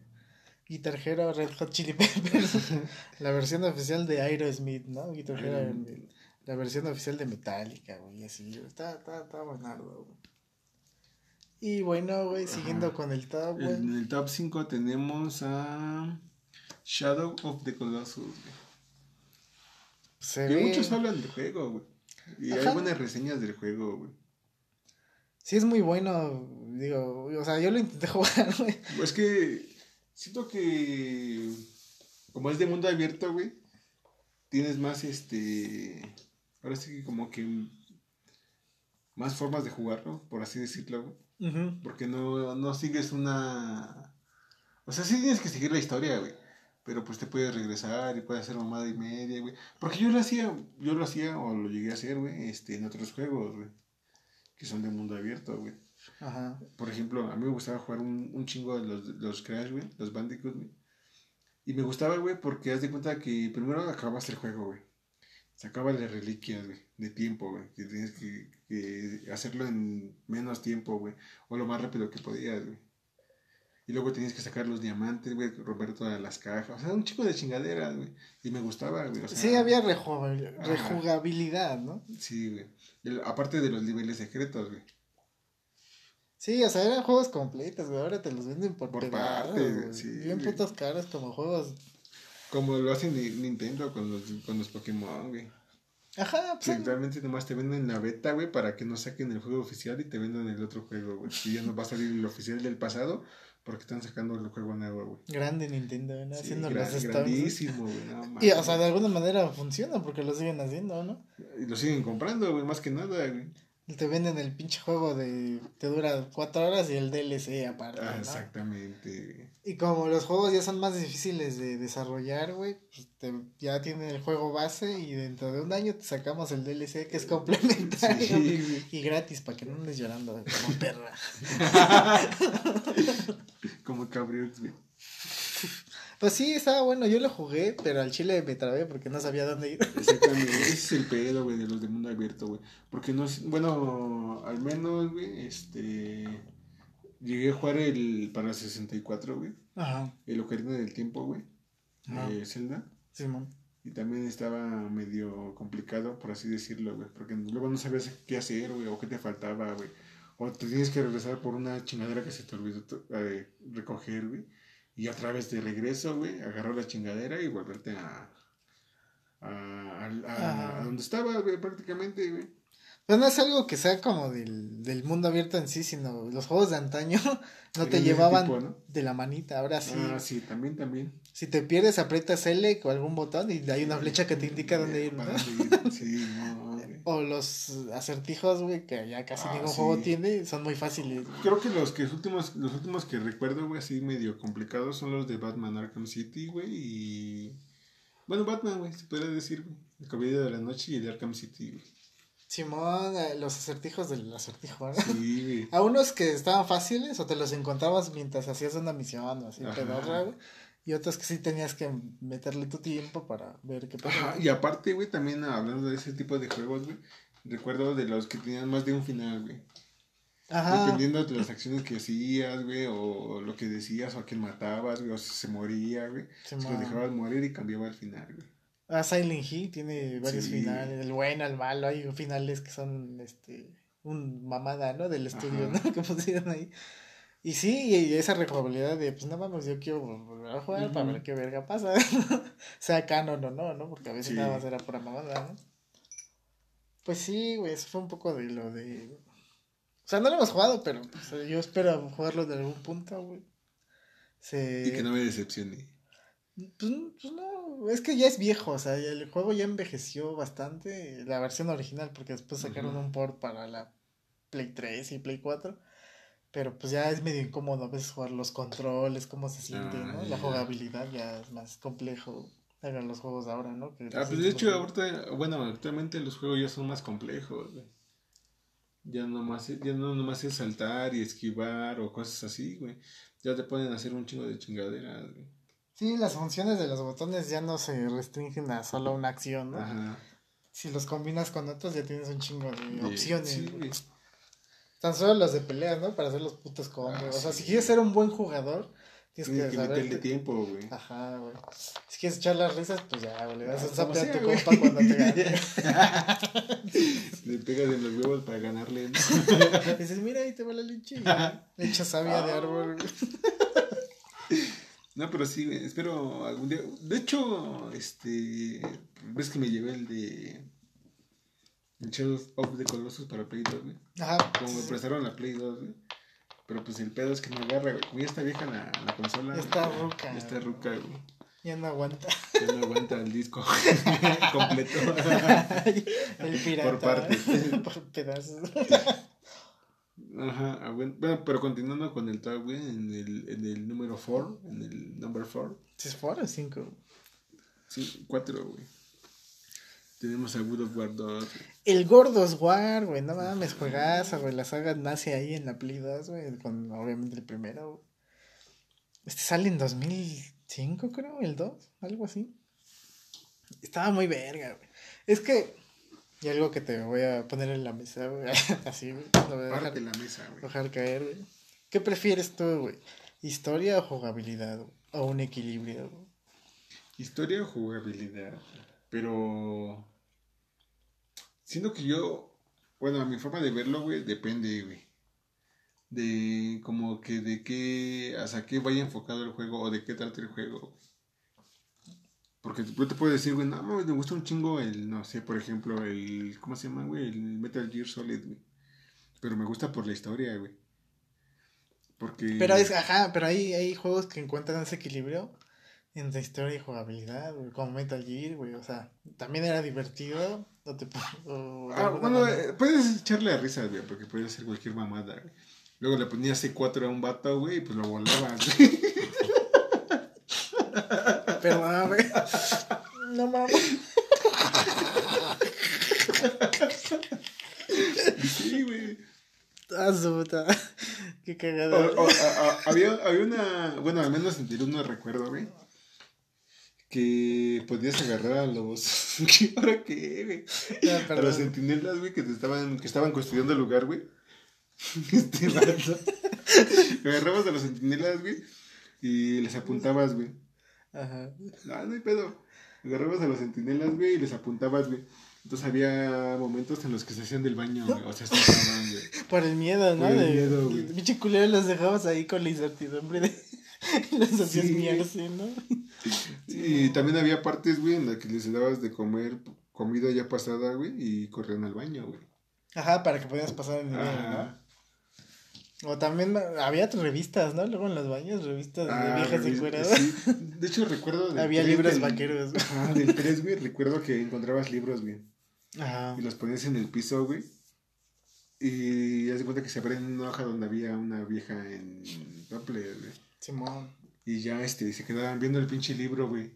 S1: Guitar Hero Red Hot Chili Peppers. la versión oficial de Aerosmith, ¿no? Guitar Hero Aerosmith. La versión oficial de Metallica, güey, así. Está, está, está buenardo, güey. Y bueno, güey, siguiendo
S2: Ajá.
S1: con el top, güey.
S2: En el top 5 tenemos a Shadow of the Colossus, güey.
S1: Se
S2: Que
S1: ve-
S2: muchos hablan del juego, güey. Y
S1: Ajá.
S2: hay buenas reseñas del juego, güey.
S1: Sí, es muy bueno, digo, o sea, yo lo intenté jugar, güey.
S2: Es que siento que como es de mundo abierto, güey, tienes más este ahora sí que como que más formas de jugarlo, por así decirlo, güey, porque no, no sigues una o sea, sí tienes que seguir la historia, güey. Pero pues te puedes regresar y puedes hacer mamada y media, güey. Porque yo lo hacía, yo lo hacía o lo llegué a hacer, güey, este, en otros juegos, güey. Que son de mundo abierto, güey.
S1: Ajá.
S2: Por ejemplo, a mí me gustaba jugar un, un chingo de los, los Crash, güey, los Bandicoot, güey. Y me gustaba, güey, porque haz de cuenta que primero acabas el juego, güey. Sacabas las reliquias, güey, de tiempo, güey. Que tienes que, que hacerlo en menos tiempo, güey. O lo más rápido que podías, güey. Y luego tenías que sacar los diamantes, güey, romper todas las cajas. O sea, un chico de chingaderas, güey. Y me gustaba, güey. o sea,
S1: Sí, había reju- rejugabilidad, ¿no?
S2: Sí, güey. El- aparte de los niveles secretos, güey.
S1: Sí, o sea, eran juegos completos, güey. Ahora te los venden por,
S2: Por partes,
S1: güey.
S2: sí,
S1: Bien
S2: güey.
S1: putos caros como juegos.
S2: Como lo hacen Ni- Nintendo con los, con los Pokémon, güey.
S1: Ajá, pues.
S2: realmente nomás te venden la beta, güey, para que no saquen el juego oficial y te vendan el otro juego, güey. Y ya no va a salir el oficial del pasado porque están sacando el juego nuevo, güey.
S1: Grande Nintendo, ¿no?
S2: Sí,
S1: Haciendo
S2: gran-
S1: los
S2: grandísimo, güey. No,
S1: Y, o sea, de alguna manera funciona porque lo siguen haciendo, ¿no?
S2: Y lo siguen comprando, güey, más que nada, güey.
S1: Te venden el pinche juego de. Te dura cuatro horas y el DLC aparte.
S2: Ah,
S1: ¿no?
S2: exactamente.
S1: Y como los juegos ya son más difíciles de desarrollar, güey, pues te- ya tienen el juego base y dentro de un año te sacamos el DLC que es complementario.
S2: Sí, güey.
S1: Y gratis, para que no andes llorando como perra.
S2: Como cabrios, güey.
S1: Pues sí, estaba bueno, yo lo jugué, pero al chile me trabé porque no sabía dónde ir.
S2: Exactamente, ese es el pedo, güey, de los de mundo abierto, güey. Porque no es, bueno, al menos, güey, este, llegué a jugar el, para 64, güey,
S1: Ajá,
S2: el Ocarina del Tiempo, güey, de Zelda.
S1: Simón.
S2: Y también estaba medio complicado, por así decirlo, güey, porque luego no sabías qué hacer, güey, o qué te faltaba, güey. O te tienes que regresar por una chingadera que se te olvidó eh, recoger, güey. Y otra vez de regreso, güey, agarrar la chingadera y volverte a. a, a, a donde estaba, güey, prácticamente, güey.
S1: Pues no es algo que sea como del, del mundo abierto en sí, sino los juegos de antaño no te llevaban de la manita, ahora sí.
S2: Ah, sí, también, también.
S1: Si te pierdes, aprietas L o algún botón y hay una flecha que te indica dónde ir, ¿no? Sí, no, O los acertijos, güey, que ya casi ah, ningún juego tiene, son muy fáciles.
S2: Creo que los que últimos, los últimos que recuerdo, güey, así medio complicados son los de Batman Arkham City, güey, y... Bueno, Batman, güey, se puede decir, güey. El Caballero de la Noche y el de Arkham City, güey.
S1: Simón, eh, los acertijos del acertijo, ¿no? Sí, A unos que estaban fáciles o te los encontrabas mientras hacías una misión o así, pedorra, Y otros que sí tenías que meterle tu tiempo para ver qué
S2: pasa. y aparte, güey, también hablando de ese tipo de juegos, güey, recuerdo de los que tenían más de un final, güey. Ajá. Dependiendo de las acciones que hacías, güey, o lo que decías, o a quién matabas, güey, o si se moría, güey. Si lo dejabas morir y cambiaba el final, güey.
S1: Ah, Silent Hill tiene varios finales, el bueno, el malo, hay finales que son este un mamada, ¿no? Del estudio, ¿no? Que pusieron ahí. Y sí, y esa rejugabilidad de, pues no mames, yo quiero volver a jugar para ver qué verga pasa. sea canon o no, ¿no? Porque a veces nada más era pura mamada, ¿no? Pues sí, güey, eso fue un poco de lo de... O sea, no lo hemos jugado, pero pues, yo espero jugarlo de algún punto, güey.
S2: Y que no me decepcione.
S1: Pues, pues, no, es que ya es viejo, o sea, el juego ya envejeció bastante, la versión original, porque después sacaron un port para la Play 3 y Play 4, pero pues ya es medio incómodo a veces jugar los controles, cómo se siente, ¿no? Ah, la jugabilidad ya es más complejo en los juegos ahora, ¿no?
S2: ah, pues de hecho, ahorita, bueno, actualmente los juegos ya son más complejos, Ya no más, ya no nomás es saltar y esquivar o cosas así, güey. Ya te pueden hacer un chingo de chingaderas, güey.
S1: Sí, las funciones de los botones ya no se restringen a solo una acción, ¿no? Ajá. Si los combinas con otros ya tienes un chingo de opciones. Sí, Tan solo los de pelea, ¿no? Para hacer los putos combos. Ah, o sea, si quieres ser un buen jugador, tienes que,
S2: meterle tiempo, güey.
S1: Ajá, güey. Si quieres echar las risas, pues ya, güey. Le das un ah, zape a tu compa cuando te gane.
S2: le pegas en los huevos para ganarle.
S1: Dices, mira, ahí te va la leche. Le echas savia de árbol, güey.
S2: No, pero sí, espero algún día. De hecho, este. ¿Ves que me llevé el de. El Shadow of the Colossus para Play 2, güey? Ajá. Como me prestaron la Play 2, güey. Pero pues el pedo es que me agarra, güey. Como ya está vieja la, la consola.
S1: Ya está ruca.
S2: Ya está ruca, güey.
S1: Ya no aguanta.
S2: Ya no aguanta el disco completo. el pirata. Por partes.
S1: Por pedazos.
S2: Ajá, ah, bueno, pero continuando con el tag, güey, en el, en el número 4, en el number 4.
S1: ¿Es 4 o 5?
S2: Sí, 4, güey. Tenemos a God of War 2.
S1: El Gordos War, güey, no mames, juegazo, güey. La saga nace ahí en la Play 2, güey, con obviamente el primero, Este sale en 2005, creo, el 2, algo así. Estaba muy verga, güey. Es que y algo que te voy a poner en la mesa, güey. Así, güey. Lo voy a dejar,
S2: la mesa, güey.
S1: Dejar caer, güey. ¿Qué prefieres tú, güey? ¿Historia o jugabilidad? ¿O un equilibrio? Güey?
S2: Historia o jugabilidad. Pero. Siendo que yo. Bueno, a mi forma de verlo, güey, depende, güey. De como que de qué. Hasta qué vaya enfocado el juego o de qué trate el juego. Porque yo te puedo decir, güey, no, me gusta un chingo el, no sé, por ejemplo, el, ¿cómo se llama, güey? El Metal Gear Solid, güey. Pero me gusta por la historia, güey. Porque...
S1: Pero es, ajá, pero hay, hay juegos que encuentran ese equilibrio entre historia y jugabilidad, güey, como Metal Gear, güey, o sea, también era divertido. No te
S2: ah, bueno, eh, puedes echarle a risa, güey, porque puede ser cualquier mamada, güey. Luego le ponías C4 a un vato, güey, y pues lo volabas, güey.
S1: Perdón, güey. No mames.
S2: Sí, güey.
S1: Ah, puta. Qué cagada.
S2: había, había una. Bueno, al menos en no recuerdo, güey. Que podías agarrar a los. ¿Ahora qué, güey? a los centinelas, güey, que, te estaban, que estaban construyendo el lugar, güey. Este rato. Agarrabas a los centinelas, güey. Y les apuntabas, güey. Ajá. Ah, no hay pedo. Agarrabas a los centinelas, güey, y les apuntabas, güey. Entonces había momentos en los que se hacían del baño, güey. O sea, se estaban, güey.
S1: Por el miedo, ¿no?
S2: Por el miedo, güey.
S1: Pinche culero los dejabas ahí con la incertidumbre de. los hacías
S2: Sí.
S1: mierda, ¿no?
S2: Y también había partes, güey, en las que les dabas de comer comida ya pasada, güey, y corrían al baño, güey.
S1: Ajá, para que pudieras pasar el nivel,
S2: Ajá.
S1: ¿no? O también había revistas, ¿no? Luego en los baños, revistas de
S2: Ah,
S1: viejas encueradas.
S2: sí. De hecho, recuerdo.
S1: Había
S2: tres
S1: libros
S2: del-
S1: vaqueros, güey.
S2: Ajá, del 3, güey. Recuerdo que encontrabas libros, güey.
S1: Ajá.
S2: Y los ponías en el piso, güey. Y haz de cuenta que se abría en una hoja donde había una vieja en topless, güey.
S1: Simón.
S2: Y ya este, se quedaban viendo el pinche libro, güey.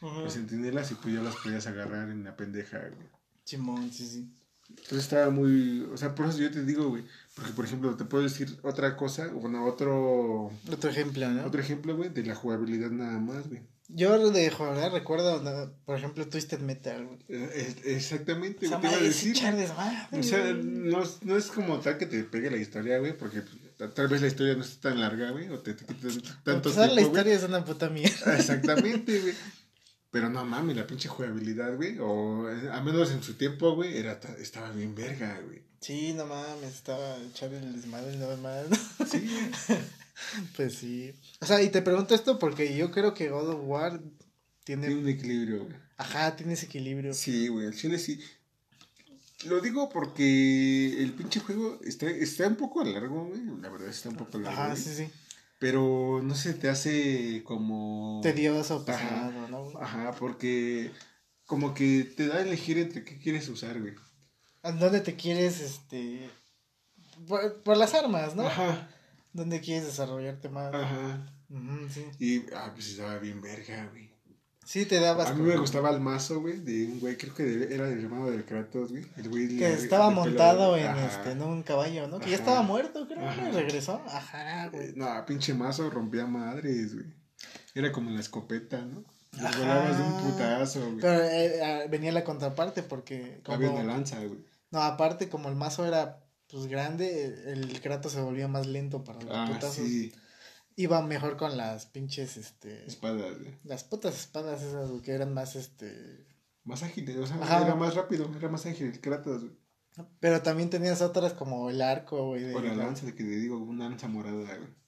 S1: Ujú.
S2: Los centinelas y pues ya las podías agarrar en la pendeja, güey.
S1: Simón, sí, sí.
S2: Entonces estaba muy. O sea, por eso yo te digo, güey. Porque, por ejemplo, te puedo decir otra cosa, bueno, otro.
S1: Otro ejemplo, ¿no?
S2: Otro ejemplo, güey, de la jugabilidad nada más, güey.
S1: Yo de jugar recuerdo, ¿no? por ejemplo, Twisted Metal, güey.
S2: Eh, Exactamente, güey, te iba a decir. O sea,
S1: güey.
S2: no, es- no es como tal que te pegue la historia, güey, porque pues, tal vez la historia no está tan larga, güey, o te, te quita
S1: Para
S2: tanto
S1: empezar,
S2: tiempo,
S1: la historia es una puta mierda.
S2: Exactamente, güey. Pero no mames, la pinche jugabilidad, güey, o eh, a menos en su tiempo, güey, era ta- estaba bien verga, güey.
S1: Sí, no mames, estaba echar el desmadre nada más.
S2: Sí,
S1: Pues sí. O sea, y te pregunto esto porque yo creo que God of War tiene.
S2: tiene un equilibrio, güey.
S1: Ajá, tiene ese equilibrio.
S2: Sí, güey, al chile sí. Lo digo porque el pinche juego está, está un poco largo, güey. La verdad está un poco largo.
S1: Ajá, sí, sí.
S2: Pero no se te hace como.
S1: Tedioso, pesado, ¿no?
S2: Ajá, porque como que te da a elegir entre qué quieres usar, güey.
S1: ¿A ¿Dónde te quieres, este. Por, por las armas, ¿no?
S2: Ajá,
S1: ¿Dónde quieres desarrollarte más?
S2: ajá.
S1: Ujú, sí.
S2: Y, ah, pues estaba bien verga, güey.
S1: Sí, te dabas.
S2: A mí me gustaba el mazo, güey, de un güey, creo que era del hermano del Kratos, güey. El güey
S1: Que estaba montado en, este, en un caballo, ¿no? Que ya estaba muerto, creo. ¿no? Y regresó. Ajá,
S2: Eh,
S1: güey.
S2: No, pinche mazo rompía madres, güey. Era como la escopeta, ¿no?
S1: Ajá.
S2: volabas de un putazo, güey.
S1: Pero eh, ah, venía la contraparte porque
S2: Había
S1: como...
S2: una lanza, güey.
S1: No, aparte como el mazo era pues grande, el Kratos se volvía más lento para los
S2: Ah,
S1: putazos.
S2: sí.
S1: Iba mejor con las pinches, este...
S2: Espadas.
S1: Las putas espadas esas, güey, que eran más, este...
S2: Más ágiles, o sea,
S1: Ajá.
S2: era más rápido, era más ágil el Kratos, güey.
S1: Pero también tenías otras como el arco, güey. de-
S2: O la lanza, de que te digo, una lanza morada, güey.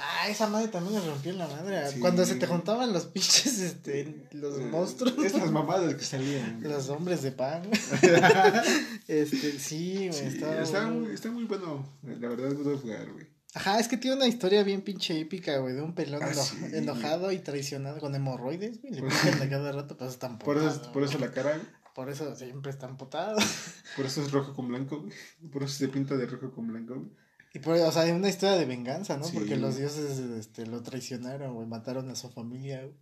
S1: Ah, esa madre también nos rompió la madre.
S2: Sí.
S1: Cuando se te juntaban los pinches, este, los
S2: Eh,
S1: monstruos.
S2: Estas mamadas que salían, güey.
S1: Los hombres de pan. este, sí, güey,
S2: Sí,
S1: estaba
S2: está,
S1: muy-
S2: muy, está muy bueno, la verdad, God of War, güey.
S1: Ajá, es que tiene una historia bien pinche épica, güey, de un pelón
S2: Ah,
S1: eno-
S2: sí.
S1: enojado y traicionado con hemorroides, güey. Le pican de cada rato, pues están
S2: Por eso, por eso la cara, güey.
S1: Por eso siempre están potados.
S2: Por eso es rojo con blanco, güey. Por eso se pinta de rojo con blanco, güey.
S1: Y por, o sea, hay una historia de venganza, ¿no?
S2: Sí.
S1: Porque los dioses este, lo traicionaron, güey, mataron a su familia, güey.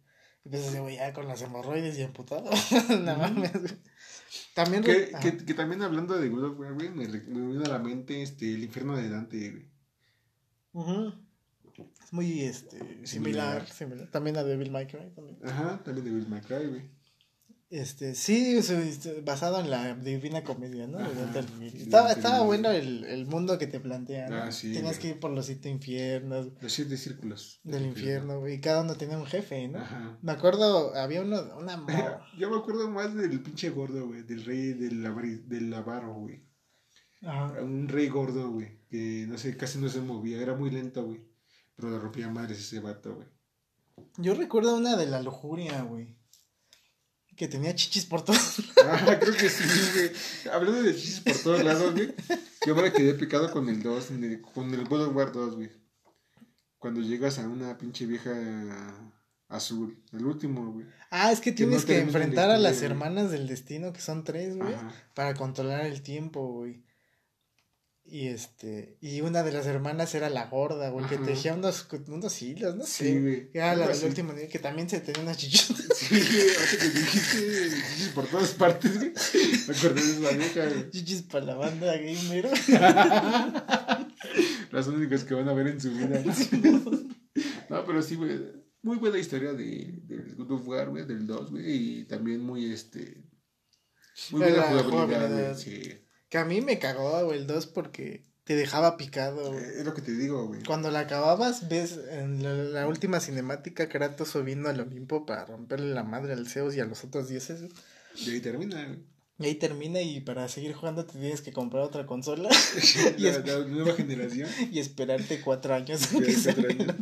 S1: Y pues güey ya con las hemorroides y amputado. no mames, güey. También.
S2: Que, que, también hablando de God of War, güey, me, re- me vino a la mente este, el infierno de Dante, güey.
S1: Ujú. Es muy este, similar,
S2: Similar.
S1: similar. También a Devil May Cry también.
S2: Ajá, también de Bill McCray, güey.
S1: Este, sí, este, basado en la Divina Comedia, ¿no?
S2: Ajá.
S1: Estaba, estaba bueno el, el mundo que te plantea, ¿no?
S2: Ah, sí,
S1: Tenías que ir por los siete infiernos
S2: Los siete círculos.
S1: del infierno, güey, y cada uno tenía un jefe, ¿no?
S2: Ajá.
S1: Me acuerdo, había uno, una
S2: Yo me acuerdo más del pinche gordo, güey. Del rey del, del avaro, güey.
S1: Ajá.
S2: Un rey gordo, güey. Que no sé, casi no se movía. Era muy lento, güey. Pero le rompía madres ese vato, güey.
S1: Yo recuerdo una de la lujuria, güey. Que tenía chichis por todos.
S2: Ah, creo que sí, güey. Hablando de chistes por todos lados, güey. Yo me quedé picado con el 2, en el- con el God of War 2, güey. Cuando llegas a una pinche vieja azul. El último, güey.
S1: Ah, es que
S2: Que
S1: tienes
S2: no
S1: que enfrentar a las hermanas del destino, que son tres, güey. Para controlar el tiempo, güey. Y este, y una de las hermanas era la gorda, güey, que tejía unos, unos hilos, no sé.
S2: Sí, güey.
S1: Era la del último nivel, que también se tenía unas chichotas.
S2: Sí, güey. Ahorita que dijiste chichis por todas partes, güey. Me acordé de esa vieja, güey.
S1: Chichis para la banda gamer.
S2: Las únicas que van a ver en su vida. No, pero sí, güey. Muy buena historia de, del God of War, güey, del 2, güey. Y también muy, este... Muy buena jugabilidad. güey. Sí.
S1: Que a mí me cagó, güey, el 2 porque te dejaba picado, güey.
S2: Eh, Es lo que te digo, güey.
S1: Cuando la acababas, ves en la, la última cinemática Kratos subiendo al Olimpo para romperle la madre al Zeus y a los otros dioses.
S2: Y ahí termina, güey.
S1: Y ahí termina y para seguir jugando te tienes que comprar otra consola y,
S2: la, nueva generación.
S1: y esperarte cuatro años que
S2: cuatro años.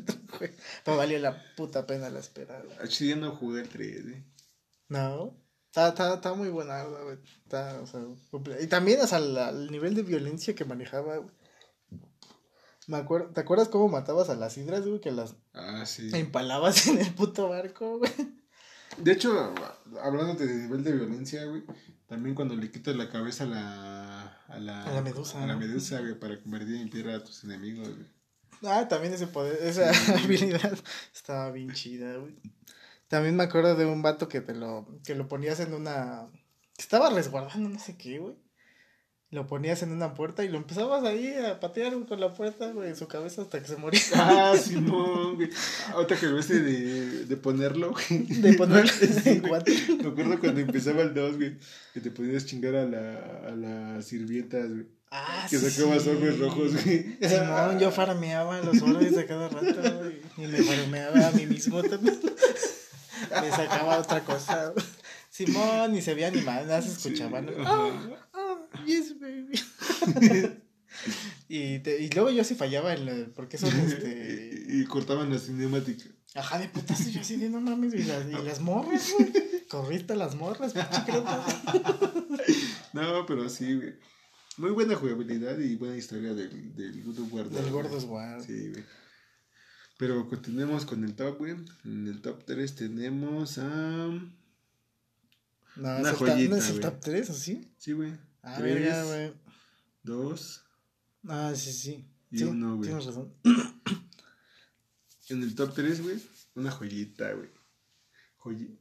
S1: Pero valió la puta pena la espera, güey.
S2: Ya no jugué el 3, güey.
S1: No. Está, está, está muy buena, güey. Está, o sea, y también, o sea, la- el nivel de violencia que manejaba, güey. Me acuerdo, ¿te acuerdas cómo matabas a las hidras, güey? Que las
S2: Ah, sí.
S1: empalabas en el puto barco, güey.
S2: De hecho, hablando de nivel de violencia, güey, también cuando le quitas la cabeza a la... A la,
S1: A la medusa,
S2: A la medusa, güey, para convertir en piedra a tus enemigos, güey.
S1: Ah, también ese poder, esa
S2: Sí.
S1: habilidad estaba bien chida, güey. También me acuerdo de un vato que te lo, que lo ponías en una, estaba resguardando no sé qué, güey. Lo ponías en una puerta y lo empezabas ahí a patear con la puerta, güey, en su cabeza hasta que se moría.
S2: Ah, Simón, güey. Ahorita que ves de, de ponerlo, güey.
S1: De ponerlo
S2: Sí,
S1: en cuatro.
S2: Me acuerdo cuando empezaba el 2, güey. Que te podías chingar a la, a las sirvientas, güey.
S1: Ah,
S2: Que
S1: sí.
S2: sacabas orbes rojos, güey.
S1: Simón, yo farmeaba los orbes de cada rato, güey. Y me farmeaba a mí mismo también. Le sacaba otra cosa. Simón, ni se veía ni mal, nada se escuchaba. Ah, ah, yes, baby. y, te- y luego yo sí fallaba en la, porque son este.
S2: Y, y cortaban la cinemática.
S1: Ajá, de putazo, yo así de no mames, y las, y las morras, güey. Corriste las morras.
S2: No, pero sí, güey. Muy buena jugabilidad y buena historia del, del God of War.
S1: Del gordo guau.
S2: Sí, güey. Pero continuemos con el top, güey. En el top 3 tenemos a.
S1: No,
S2: Una
S1: es el, top-
S2: joyita,
S1: ¿no es el top 3 o sí?
S2: Sí, güey.
S1: Ah,
S2: 3,
S1: verga, güey.
S2: 2.
S1: Ah, sí, sí.
S2: Y
S1: Sí,
S2: uno, güey.
S1: Tienes razón.
S2: En el top 3, güey. Una joyita, güey. Joyi-